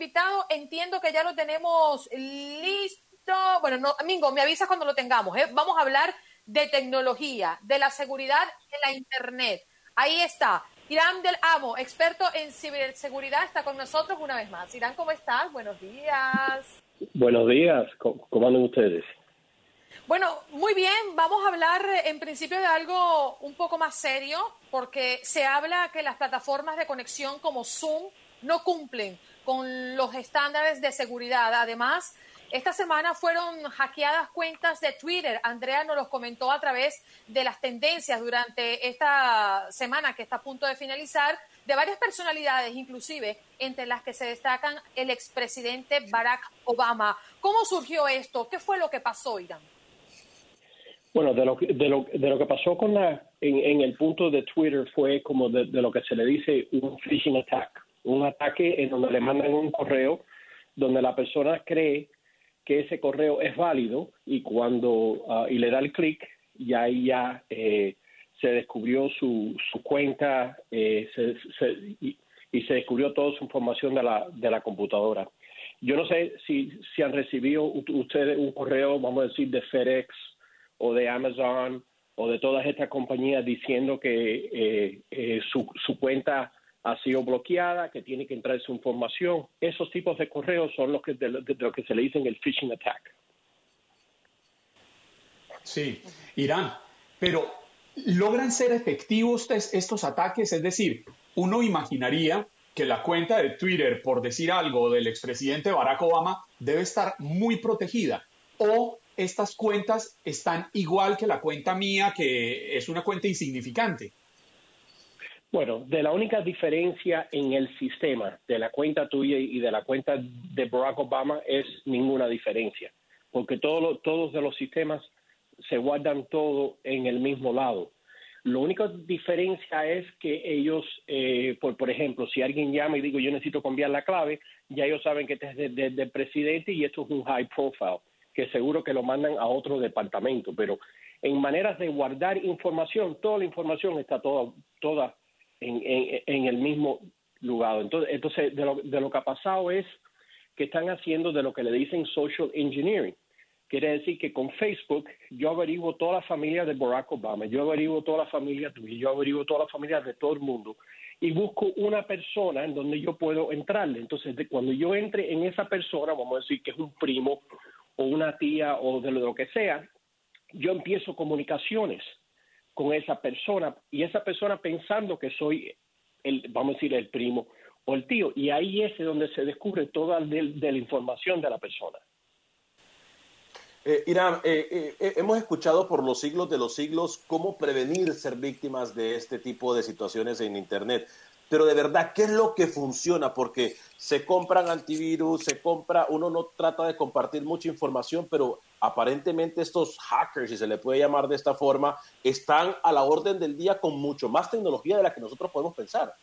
Invitado. Entiendo que ya lo tenemos listo. Bueno, no, Mingo, me avisas cuando lo tengamos. ¿eh? Vamos a hablar de tecnología, de la seguridad de la Internet. Ahí está. Irán del Amo, experto en ciberseguridad, está con nosotros una vez más. Irán, ¿cómo estás? Buenos días. Buenos días, ¿cómo andan ustedes? Bueno, muy bien, vamos a hablar en principio de algo un poco más serio, porque se habla que las plataformas de conexión como Zoom no cumplen con los estándares de seguridad. Además, esta semana fueron hackeadas cuentas de Twitter. Andrea nos los comentó a través de las tendencias durante esta semana que está a punto de finalizar, de varias personalidades, inclusive entre las que se destacan el expresidente Barack Obama. ¿Cómo surgió esto? ¿Qué fue lo que pasó, Irán? Bueno, de lo, de lo, de lo que pasó con la, en, el punto de Twitter fue como de, lo que se le dice un phishing attack, un ataque en donde le mandan un correo donde la persona cree que ese correo es válido y cuando ah, y le da el clic ya ahí ya eh, se descubrió su, su cuenta eh, y, se descubrió toda su información de la, de la computadora. Yo no sé si, si han recibido ustedes un correo, vamos a decir, de FedEx o de Amazon o de todas estas compañías diciendo que eh, su, su cuenta ha sido bloqueada, que tiene que entrar su información. Esos tipos de correos son los que de, lo que se le dicen el phishing attack. Sí, Irán, pero ¿logran ser efectivos estos ataques? Es decir, uno imaginaría que la cuenta de Twitter, por decir algo, del expresidente Barack Obama, debe estar muy protegida. ¿O estas cuentas están igual que la cuenta mía, que es una cuenta insignificante? Bueno, de la única diferencia en el sistema de la cuenta tuya y de la cuenta de Barack Obama es ninguna diferencia, porque todos todos de los sistemas se guardan todo en el mismo lado. La única diferencia es que ellos, eh, por, por ejemplo, si alguien llama y digo yo necesito cambiar la clave, ya ellos saben que este es del presidente y esto es un high profile, que seguro que lo mandan a otro departamento, pero en maneras de guardar información, toda la información está toda, toda en, el mismo lugar. Entonces, entonces de, lo, de lo que ha pasado es que están haciendo de lo que le dicen social engineering. Quiere decir que con Facebook yo averiguo toda la familia de Barack Obama, yo averiguo toda la familia tuya, yo averiguo toda la familia de todo el mundo y busco una persona en donde yo puedo entrarle. Entonces, de, cuando yo entre en esa persona, vamos a decir que es un primo o una tía o de lo que sea, yo empiezo comunicaciones con esa persona y esa persona pensando que soy el, vamos a decir, el primo o el tío. Y ahí es donde se descubre toda de, la información de la persona. Eh, Irán, eh, eh, hemos escuchado por los siglos de los siglos cómo prevenir ser víctimas de este tipo de situaciones en Internet pero de verdad, ¿qué es lo que funciona? Porque se compran antivirus, se compra, uno no trata de compartir mucha información, pero aparentemente estos hackers, si se le puede llamar de esta forma, están a la orden del día con mucho más tecnología de la que nosotros podemos pensar.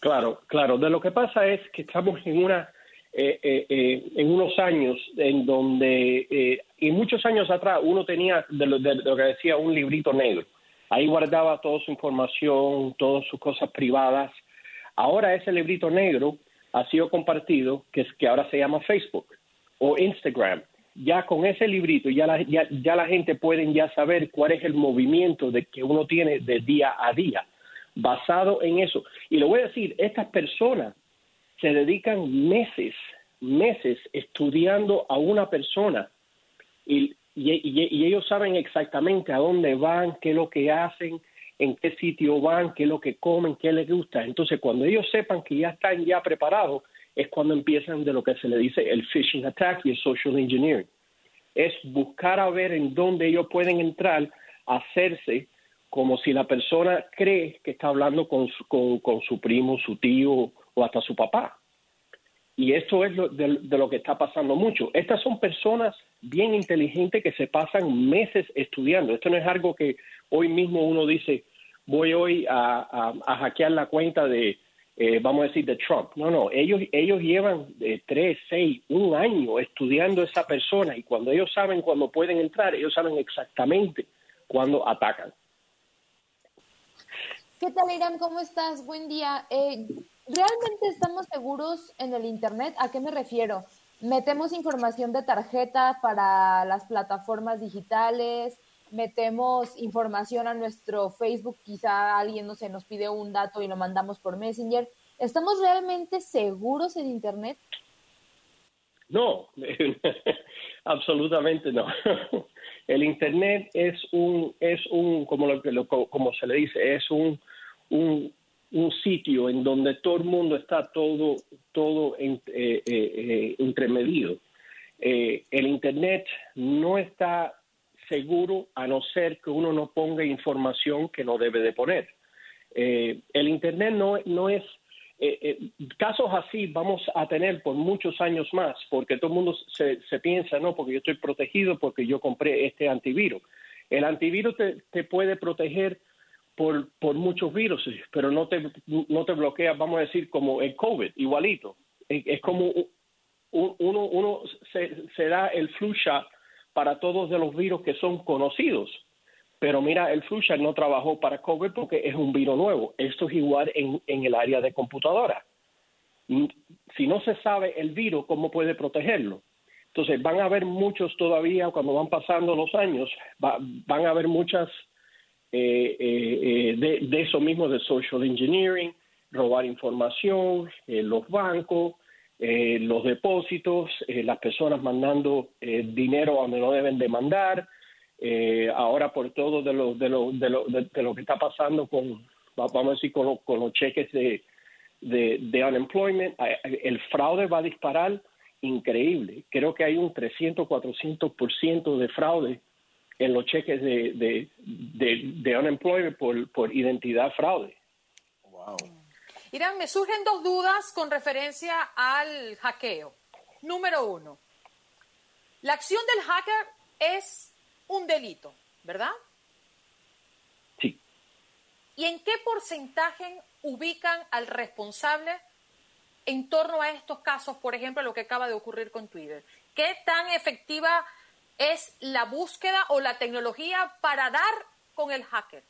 Claro, claro. De lo que pasa es que estamos en una eh, eh, eh, en unos años en donde y muchos años atrás uno tenía de lo, de lo que decía un librito negro Ahí guardaba toda su información, todas sus cosas privadas. Ahora ese librito negro ha sido compartido, que, es, que ahora se llama Facebook o Instagram. Ya con ese librito ya la, ya, ya la gente puede ya saber cuál es el movimiento de que uno tiene de día a día, basado en eso. Y le voy a decir, estas personas se dedican meses, meses estudiando a una persona y y, ellos saben exactamente a dónde van, qué es lo que hacen, en qué sitio van, qué es lo que comen, qué les gusta. Entonces, cuando ellos sepan que ya están ya preparados, es cuando empiezan de lo que se le dice el phishing attack y el social engineering. Es buscar a ver en dónde ellos pueden entrar, hacerse como si la persona cree que está hablando con con su primo, su tío o hasta su papá. Y esto es de, lo que está pasando mucho. Estas son personas bien inteligentes que se pasan meses estudiando. Esto no es algo que hoy mismo uno dice, voy hoy a, hackear la cuenta de, eh, vamos a decir, de Trump. No, no, ellos, ellos llevan eh, tres, seis, un año estudiando a esa persona y cuando ellos saben cuándo pueden entrar, ellos saben exactamente cuándo atacan. ¿Qué tal, Irán? ¿Cómo estás? Buen día. Eh, ¿realmente estamos seguros en el Internet? ¿A qué me refiero? Metemos información de tarjeta para las plataformas digitales, metemos información a nuestro Facebook, quizá alguien no sé, nos pide un dato y lo mandamos por Messenger. ¿Estamos realmente seguros en Internet? No, <laughs> absolutamente no. <laughs> El Internet es un, es un, como, lo, como se le dice, es un, un, sitio en donde todo el mundo está todo, todo eh, eh, eh, entremedido. el Internet no está seguro a no ser que uno no ponga información que no debe de poner. el Internet no, no es eh, eh, casos así vamos a tener por muchos años más, porque todo el mundo se, piensa, no, porque yo estoy protegido porque yo compré este antivirus. El antivirus te, puede proteger por, por, muchos virus, pero no te, no te bloquea, vamos a decir, como el COVID, igualito. Es, como uno, uno se, da el flu shot para todos de los virus que son conocidos. Pero mira, el Flushar no trabajó para COVID porque es un virus nuevo. Esto es igual en, el área de computadora. Mm, si no se sabe el virus, ¿cómo puede protegerlo? Entonces, van a haber muchos todavía, cuando van pasando los años, van a haber muchas eh, eh, eh, de, de, eso mismo, de social engineering, robar información, los bancos, los depósitos, las personas mandando dinero donde no deben de mandar, eh, ahora por todo de lo, de, lo, de, lo, de, lo que está pasando con, vamos a decir, con, con los cheques de, de, de, unemployment, el fraude va a disparar increíble. Creo que hay un 300, 400% de fraude en los cheques de, de, de, unemployment por, por identidad fraude. Wow. Irán, me surgen dos dudas con referencia al hackeo. Número uno, la acción del hacker es un delito, ¿verdad? Sí. ¿Y en qué porcentaje ubican al responsable en torno a estos casos, por ejemplo, lo que acaba de ocurrir con Twitter? ¿Qué tan efectiva es la búsqueda o la tecnología para dar con el hacker?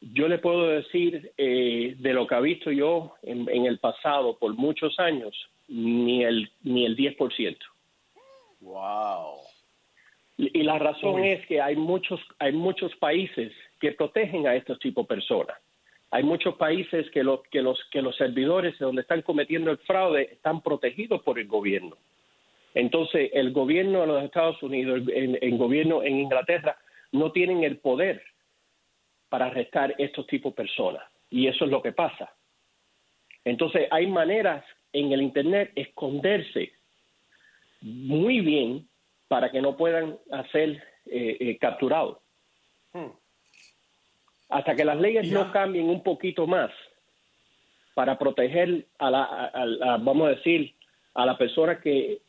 Yo le puedo decir, eh, de lo que ha visto yo en, en, el pasado por muchos años, ni el, ni el 10%. ¡Wow! Y la razón es que hay muchos, hay muchos países que protegen a estos tipos de personas. Hay muchos países que, los que, los, que los servidores donde están cometiendo el fraude están protegidos por el gobierno. Entonces, el gobierno de los Estados Unidos, el, el gobierno en Inglaterra, no tienen el poder para arrestar estos tipos de personas. Y eso es lo que pasa. Entonces, hay maneras en el Internet esconderse muy bien para que no puedan ser eh, eh, capturados. Hmm. Hasta que las leyes no cambien un poquito más para proteger a la, vamos a decir, a la persona que,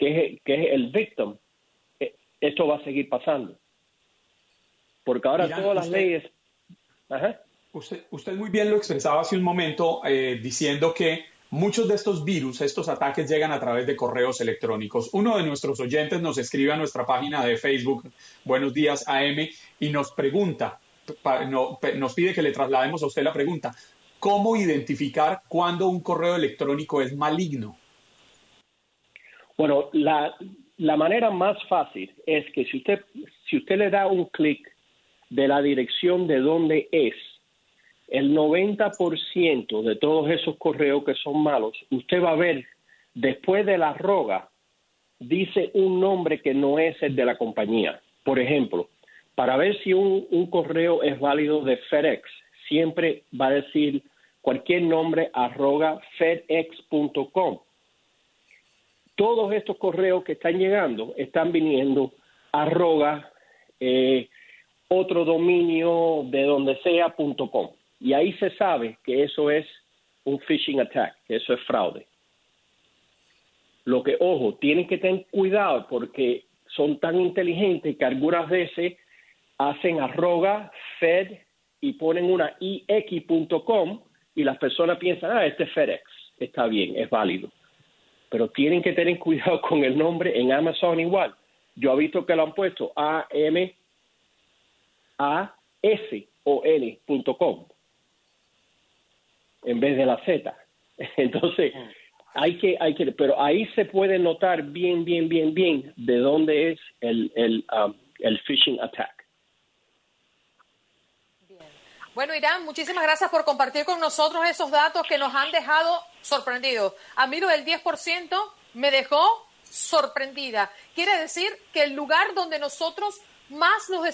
que, es, que es el victim, eh, esto va a seguir pasando. Porque ahora todas las leyes... Usted, usted muy bien lo expresaba hace un momento diciendo que Muchos de estos virus, estos ataques llegan a través de correos electrónicos. Uno de nuestros oyentes nos escribe a nuestra página de Facebook, Buenos días AM, y nos pregunta, nos pide que le traslademos a usted la pregunta, ¿cómo identificar cuándo un correo electrónico es maligno? Bueno, la, la manera más fácil es que si usted, si usted le da un clic de la dirección de dónde es, el 90% de todos esos correos que son malos, usted va a ver después de la roga, dice un nombre que no es el de la compañía. Por ejemplo, para ver si un, correo es válido de FedEx, siempre va a decir cualquier nombre arroga fedex.com. Todos estos correos que están llegando están viniendo arroga eh, otro dominio de donde sea.com. Y ahí se sabe que eso es un phishing attack, que eso es fraude. Lo que, ojo, tienen que tener cuidado porque son tan inteligentes que algunas veces hacen arroga, fed y ponen una ix.com y las personas piensan, ah, este es FedEx, está bien, es válido. Pero tienen que tener <laughs> cuidado con el nombre en Amazon igual. Yo he visto que lo han puesto a m a s o n.com en vez de la Z. <laughs> Entonces, hay que, hay que, pero ahí se puede notar bien, bien, bien, bien de dónde es el, el, um, el phishing attack. Bueno, Irán, muchísimas gracias por compartir con nosotros esos datos que nos han dejado sorprendidos. A mí lo del 10% me dejó sorprendida. Quiere decir que el lugar donde nosotros más nos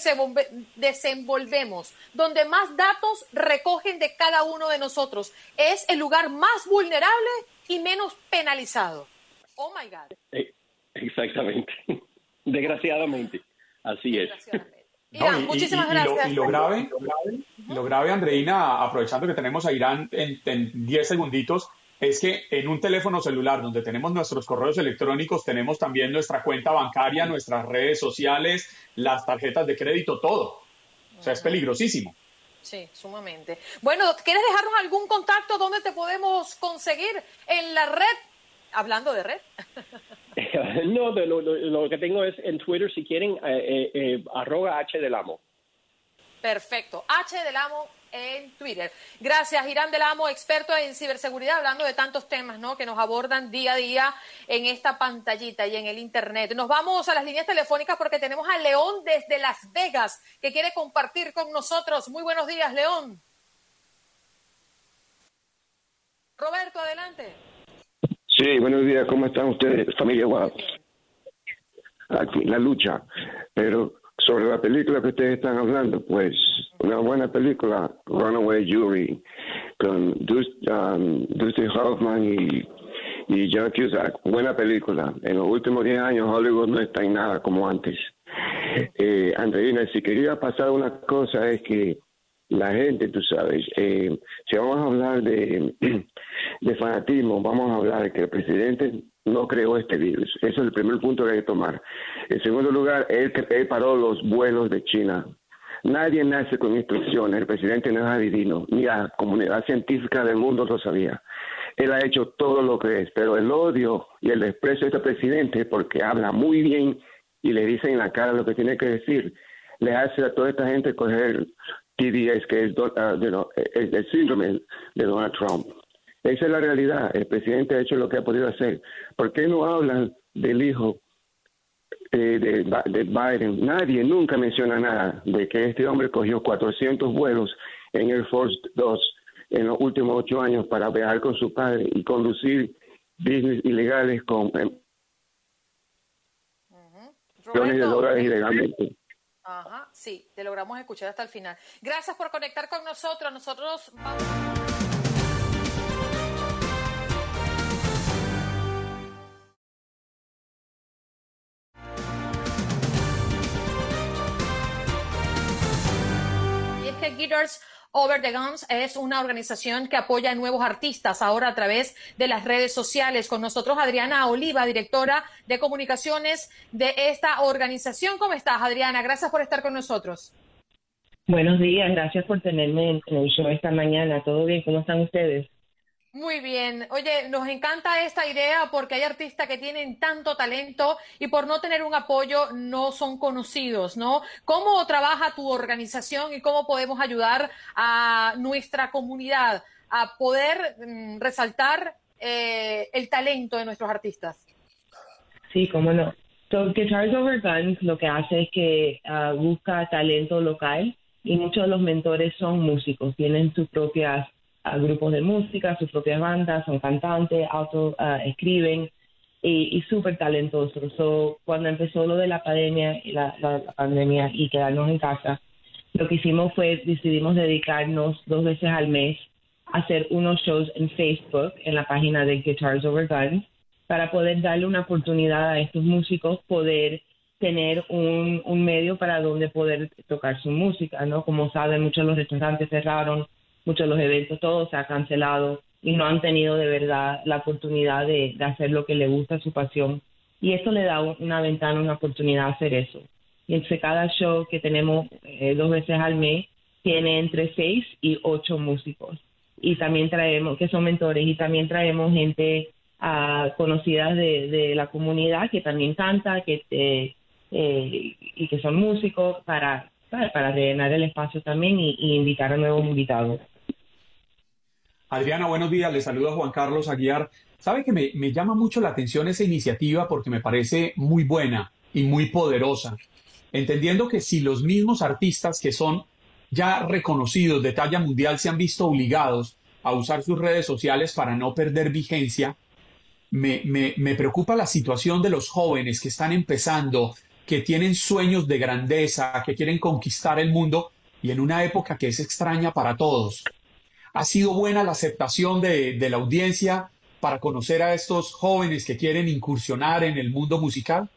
desenvolvemos, donde más datos recogen de cada uno de nosotros, es el lugar más vulnerable y menos penalizado. Oh my God. Eh, exactamente. <laughs> Desgraciadamente. Así es. Irán, muchísimas gracias. Y lo, grave, lo grave, Andreina, aprovechando que tenemos a Irán en 10 segunditos, es que en un teléfono celular donde tenemos nuestros correos electrónicos, tenemos también nuestra cuenta bancaria, nuestras redes sociales, las tarjetas de crédito, todo. O sea, es peligrosísimo. Sí, sumamente. Bueno, ¿quieres dejarnos algún contacto donde te podemos conseguir en la red? Hablando de red. <laughs> <laughs> no, lo, que tengo es en Twitter, si quieren, eh, eh, eh, arroba H del Amo. Perfecto. H del Amo en Twitter. Gracias, Irán del Amo, experto en ciberseguridad, hablando de tantos temas ¿no? que nos abordan día a día en esta pantallita y en el Internet. Nos vamos a las líneas telefónicas porque tenemos a León desde Las Vegas que quiere compartir con nosotros. Muy buenos días, León. Roberto, adelante. Sí, buenos días, ¿cómo están ustedes, familia Wow? Aquí, la lucha. Pero sobre la película que ustedes están hablando, pues una buena película, Runaway Jury, con Dusty, um, Hoffman y, y John Cusack. Buena película. En los últimos 10 años Hollywood no está en nada como antes. Eh, Andreina, si quería pasar una cosa es que la gente, tú sabes, eh, si vamos a hablar de, <clears throat> fanatismo, vamos a hablar de que el presidente no creó este virus. Ese es el primer punto que hay que tomar. En segundo lugar, él, él paró los vuelos de China. Nadie nace con instrucciones, el presidente no es adivino, ni la comunidad científica del mundo lo sabía. Él ha hecho todo lo que es, pero el odio y el desprecio de este presidente, porque habla muy bien y le dice en la cara lo que tiene que decir, le hace a toda esta gente coger TDS, que es, uh, el síndrome de Donald Trump. Esa es la realidad. El presidente ha hecho lo que ha podido hacer. ¿Por qué no hablan del hijo eh, de, Biden? Nadie nunca menciona nada de que este hombre cogió 400 vuelos en Air Force 2 en los últimos ocho años para viajar con su padre y conducir business ilegales con eh, millones de dólares ilegalmente. Ajá, sí, te logramos escuchar hasta el final. Gracias por conectar con nosotros. Nosotros vamos. Guitars Over the Guns es una organización que apoya a nuevos artistas ahora a través de las redes sociales. Con nosotros Adriana Oliva, directora de comunicaciones de esta organización. ¿Cómo estás, Adriana? Gracias por estar con nosotros. Buenos días, gracias por tenerme en el show esta mañana. ¿Todo bien? ¿Cómo están ustedes? Muy bien. Oye, nos encanta esta idea porque hay artistas que tienen tanto talento y por no tener un apoyo no son conocidos, ¿no? ¿Cómo trabaja tu organización y cómo podemos ayudar a nuestra comunidad a poder mm, resaltar eh, el talento de nuestros artistas? Sí, cómo no. So, Guitars Over Guns lo que hace es que ah, busca talento local y muchos de los mentores son músicos, tienen sus propias grupos de música, sus propias bandas, son cantantes, auto ah, escriben y, y súper talentosos. So, cuando empezó lo de la pandemia, la, la, pandemia y quedarnos en casa, lo que hicimos fue decidimos dedicarnos dos veces al mes a hacer unos shows en Facebook, en la página de Guitars Over Guns, para poder darle una oportunidad a estos músicos poder tener un, un medio para donde poder tocar su música, ¿no? Como saben, muchos de los restaurantes cerraron, muchos de los eventos, todo se ha cancelado y no han tenido de verdad la oportunidad de, hacer lo que le gusta, su pasión. Y eso le da una ventana, una oportunidad a hacer eso. Y entonces cada show que tenemos eh, dos veces al mes tiene entre seis y ocho músicos. Y también traemos, que son mentores, y también traemos gente uh, conocida de, la comunidad que también canta que eh, eh, y que son músicos para, para, rellenar el espacio también y invitar a nuevos invitados. Adriana, buenos días. Le saluda Juan Carlos Aguiar. Sabe que me, me llama mucho la atención esa iniciativa porque me parece muy buena y muy poderosa. Entendiendo que si los mismos artistas que son ya reconocidos de talla mundial se han visto obligados a usar sus redes sociales para no perder vigencia, me, me, me preocupa la situación de los jóvenes que están empezando, que tienen sueños de grandeza, que quieren conquistar el mundo y en una época que es extraña para todos. ¿Ha sido buena la aceptación de, la audiencia para conocer a estos jóvenes que quieren incursionar en el mundo musical?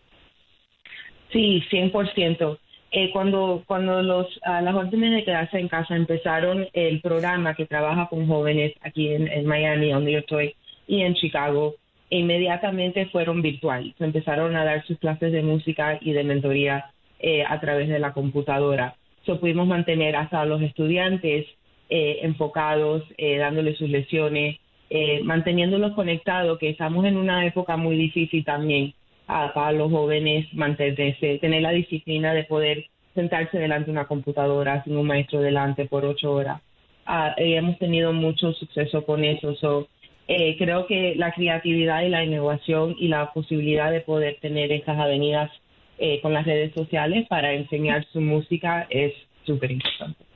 Sí, 100%. Eh, cuando cuando los, las órdenes de quedarse en casa empezaron el programa que trabaja con jóvenes aquí en, Miami, donde yo estoy, y en Chicago, inmediatamente fueron virtual. Se empezaron a dar sus clases de música y de mentoría eh, a través de la computadora. So, pudimos mantener hasta los estudiantes eh, enfocados, eh, dándoles sus lecciones, eh, manteniéndolos conectados, que estamos en una época muy difícil también a, para los jóvenes mantenerse, tener la disciplina de poder sentarse delante de una computadora sin un maestro delante por ocho horas. Ah, hemos tenido mucho suceso con eso. So, eh, creo que la creatividad y la innovación y la posibilidad de poder tener estas avenidas eh, con las redes sociales para enseñar su música es súper importante.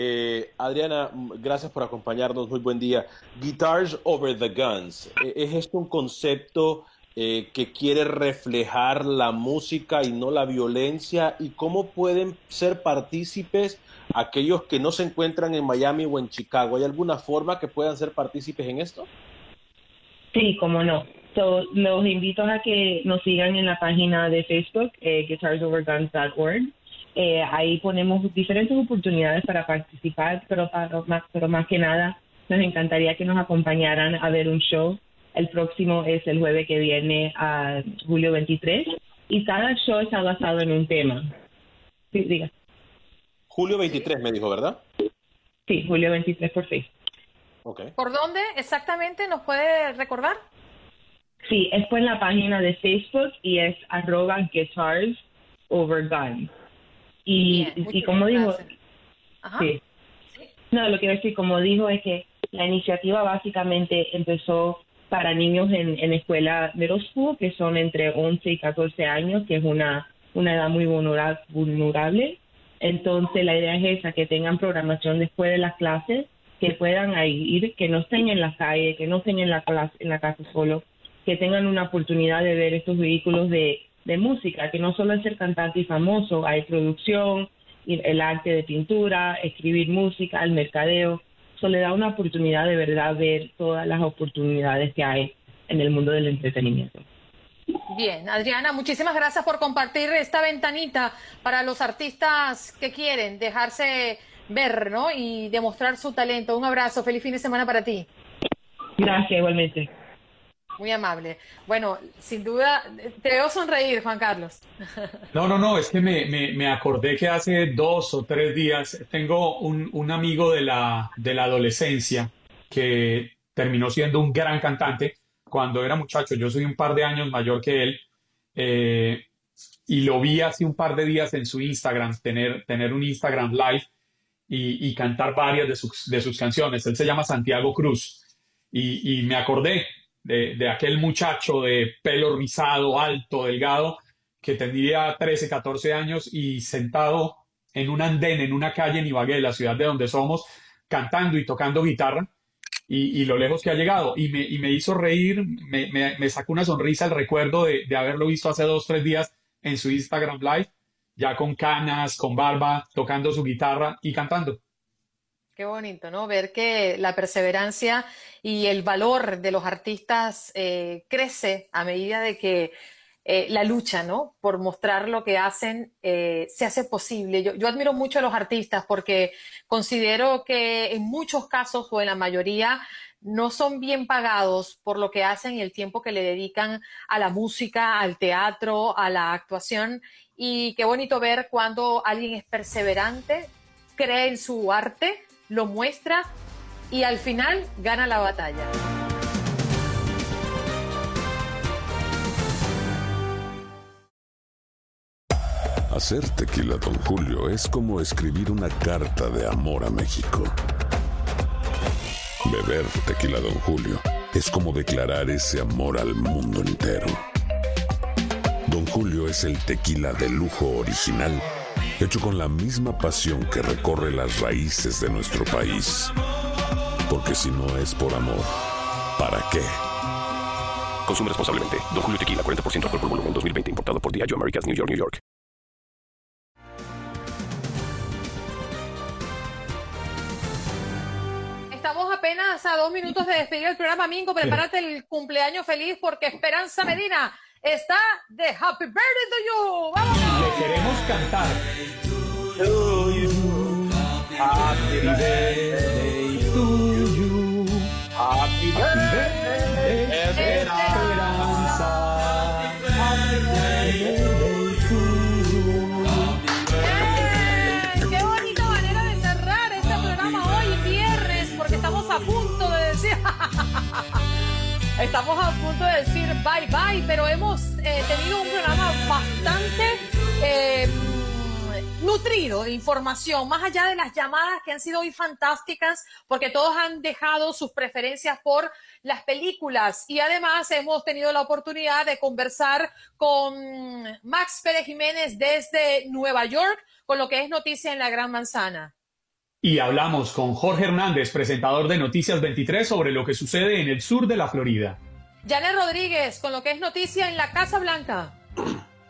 Eh, Adriana, gracias por acompañarnos. Muy buen día. Guitars over the Guns. Eh, ¿Es esto un concepto eh, que quiere reflejar la música y no la violencia? ¿Y cómo pueden ser partícipes aquellos que no se encuentran en Miami o en Chicago? ¿Hay alguna forma que puedan ser partícipes en esto? Sí, cómo no. Los invito a que nos sigan en la página de Facebook, eh, guitarsoverguns.org. Eh, ahí ponemos diferentes oportunidades para participar, pero, para, más, pero más que nada nos encantaría que nos acompañaran a ver un show. El próximo es el jueves que viene a julio 23 y cada show está basado en un tema. Sí, diga. Julio 23 me dijo, ¿verdad? Sí, julio 23 por Facebook. Okay. ¿Por dónde exactamente nos puede recordar? Sí, es por la página de Facebook y es arroba guitars over guns. Y, Bien, y como Ajá. sí. No, lo que decir, como dijo, es que la iniciativa básicamente empezó para niños en, en escuela middle school, que son entre 11 y 14 años, que es una, una edad muy vulnera- vulnerable. Entonces, la idea es esa, que tengan programación después de las clases, que puedan ahí ir, que no estén en la calle, que no estén en la, clase, en la casa solo, que tengan una oportunidad de ver estos vehículos de, de música, que no solo es ser cantante y famoso, hay producción, el arte de pintura, escribir música, el mercadeo. Eso le da una oportunidad de verdad ver todas las oportunidades que hay en el mundo del entretenimiento. Bien, Adriana, muchísimas gracias por compartir esta ventanita para los artistas que quieren dejarse ver, ¿no? Y demostrar su talento. Un abrazo, feliz fin de semana para ti. Gracias, igualmente. Muy amable. Bueno, sin duda, te veo sonreír, Juan Carlos. No, no, no, es que me, me, me acordé que hace dos o tres días tengo un, un amigo de la, de la adolescencia que terminó siendo un gran cantante cuando era muchacho. Yo soy un par de años mayor que él eh, y lo vi hace un par de días en su Instagram, tener, tener un Instagram live y, y cantar varias de sus, de sus canciones. Él se llama Santiago Cruz y, y me acordé de, aquel muchacho de pelo rizado, alto, delgado, que tendría 13, 14 años y sentado en un andén, en una calle en Ibagué, la ciudad de donde somos, cantando y tocando guitarra, y, y lo lejos que ha llegado. Y me, y me hizo reír, me, me, me sacó una sonrisa el recuerdo de, de haberlo visto hace dos, tres días en su Instagram Live, ya con canas, con barba, tocando su guitarra y cantando. Qué bonito, ¿no? Ver que la perseverancia y el valor de los artistas eh, crece a medida de que eh, la lucha, ¿no? Por mostrar lo que hacen eh, se hace posible. Yo, yo admiro mucho a los artistas porque considero que en muchos casos o en la mayoría no son bien pagados por lo que hacen y el tiempo que le dedican a la música, al teatro, a la actuación. Y qué bonito ver cuando alguien es perseverante, cree en su arte, lo muestra y al final gana la batalla. Hacer tequila, Don Julio, es como escribir una carta de amor a México. Beber tequila, Don Julio, es como declarar ese amor al mundo entero. Don Julio es el tequila de lujo original, hecho con la misma pasión que recorre las raíces de nuestro país. Porque si no es por amor, ¿para qué? Consume responsablemente. Don Julio Tequila, 40% alcohol por volumen, 2020. Importado por Diageo Americas, New York, New York. Estamos apenas a dos minutos de despedir el programa. Mingo, prepárate el cumpleaños feliz porque Esperanza Medina está de Happy Birthday to You. ¡Vámonos! Le queremos cantar. Happy birthday to you. Happy birthday, Esperanza. Estamos a punto de decir bye bye, pero hemos eh, tenido un programa bastante eh, nutrido de información, más allá de las llamadas que han sido hoy fantásticas, porque todos han dejado sus preferencias por las películas y además hemos tenido la oportunidad de conversar con Max Pérez Jiménez desde Nueva York, con lo que es noticia en la Gran Manzana. Y hablamos con Jorge Hernández, presentador de Noticias 23, sobre lo que sucede en el sur de la Florida. Janet Rodríguez, con lo que es noticia en la Casa Blanca.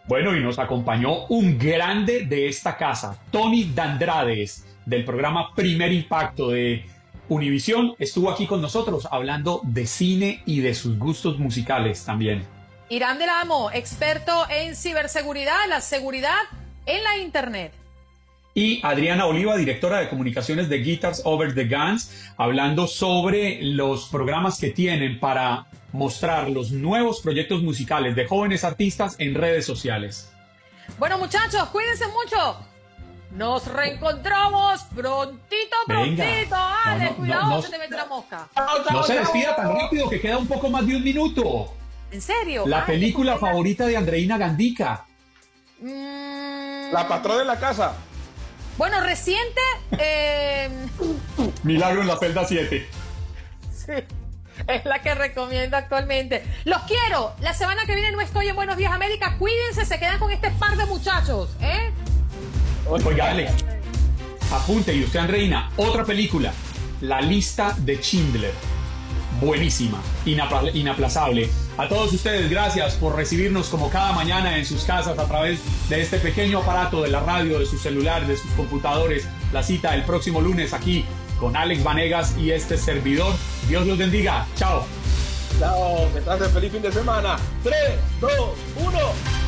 Bueno, y nos acompañó un grande de esta casa, Tony Dandrades, del programa Primer Impacto de Univisión. Estuvo aquí con nosotros hablando de cine y de sus gustos musicales también. Irán del Amo, experto en ciberseguridad, la seguridad en la Internet. Y Adriana Oliva, directora de comunicaciones de Guitars Over the Guns, hablando sobre los programas que tienen para mostrar los nuevos proyectos musicales de jóvenes artistas en redes sociales. Bueno, muchachos, cuídense mucho. Nos reencontramos prontito, Venga. prontito. Ale, No, no, cuidado, no, no. se te mete la mosca. No se despida tan rápido que queda un poco más de un minuto. ¿En serio? La Ay, película favorita de Andreina Gandica. mm, La patrona de la casa. Bueno, reciente. eh, Milagro en la celda 7. sí, es la que recomiendo actualmente. Los quiero. La semana que viene no estoy en Buenos Días América. Cuídense, se quedan con este par de muchachos. ¿eh? Oiga, Alex, apunte y usted, Andreina, otra película, La lista de Schindler. Buenísima, inapla- inaplazable. A todos ustedes, gracias por recibirnos como cada mañana en sus casas a través de este pequeño aparato de la radio, de sus celulares, de sus computadores. La cita el próximo lunes aquí con Alex Vanegas y este servidor. Dios los bendiga. Chao. Chao, que pasen feliz fin de semana. 3, 2, 1.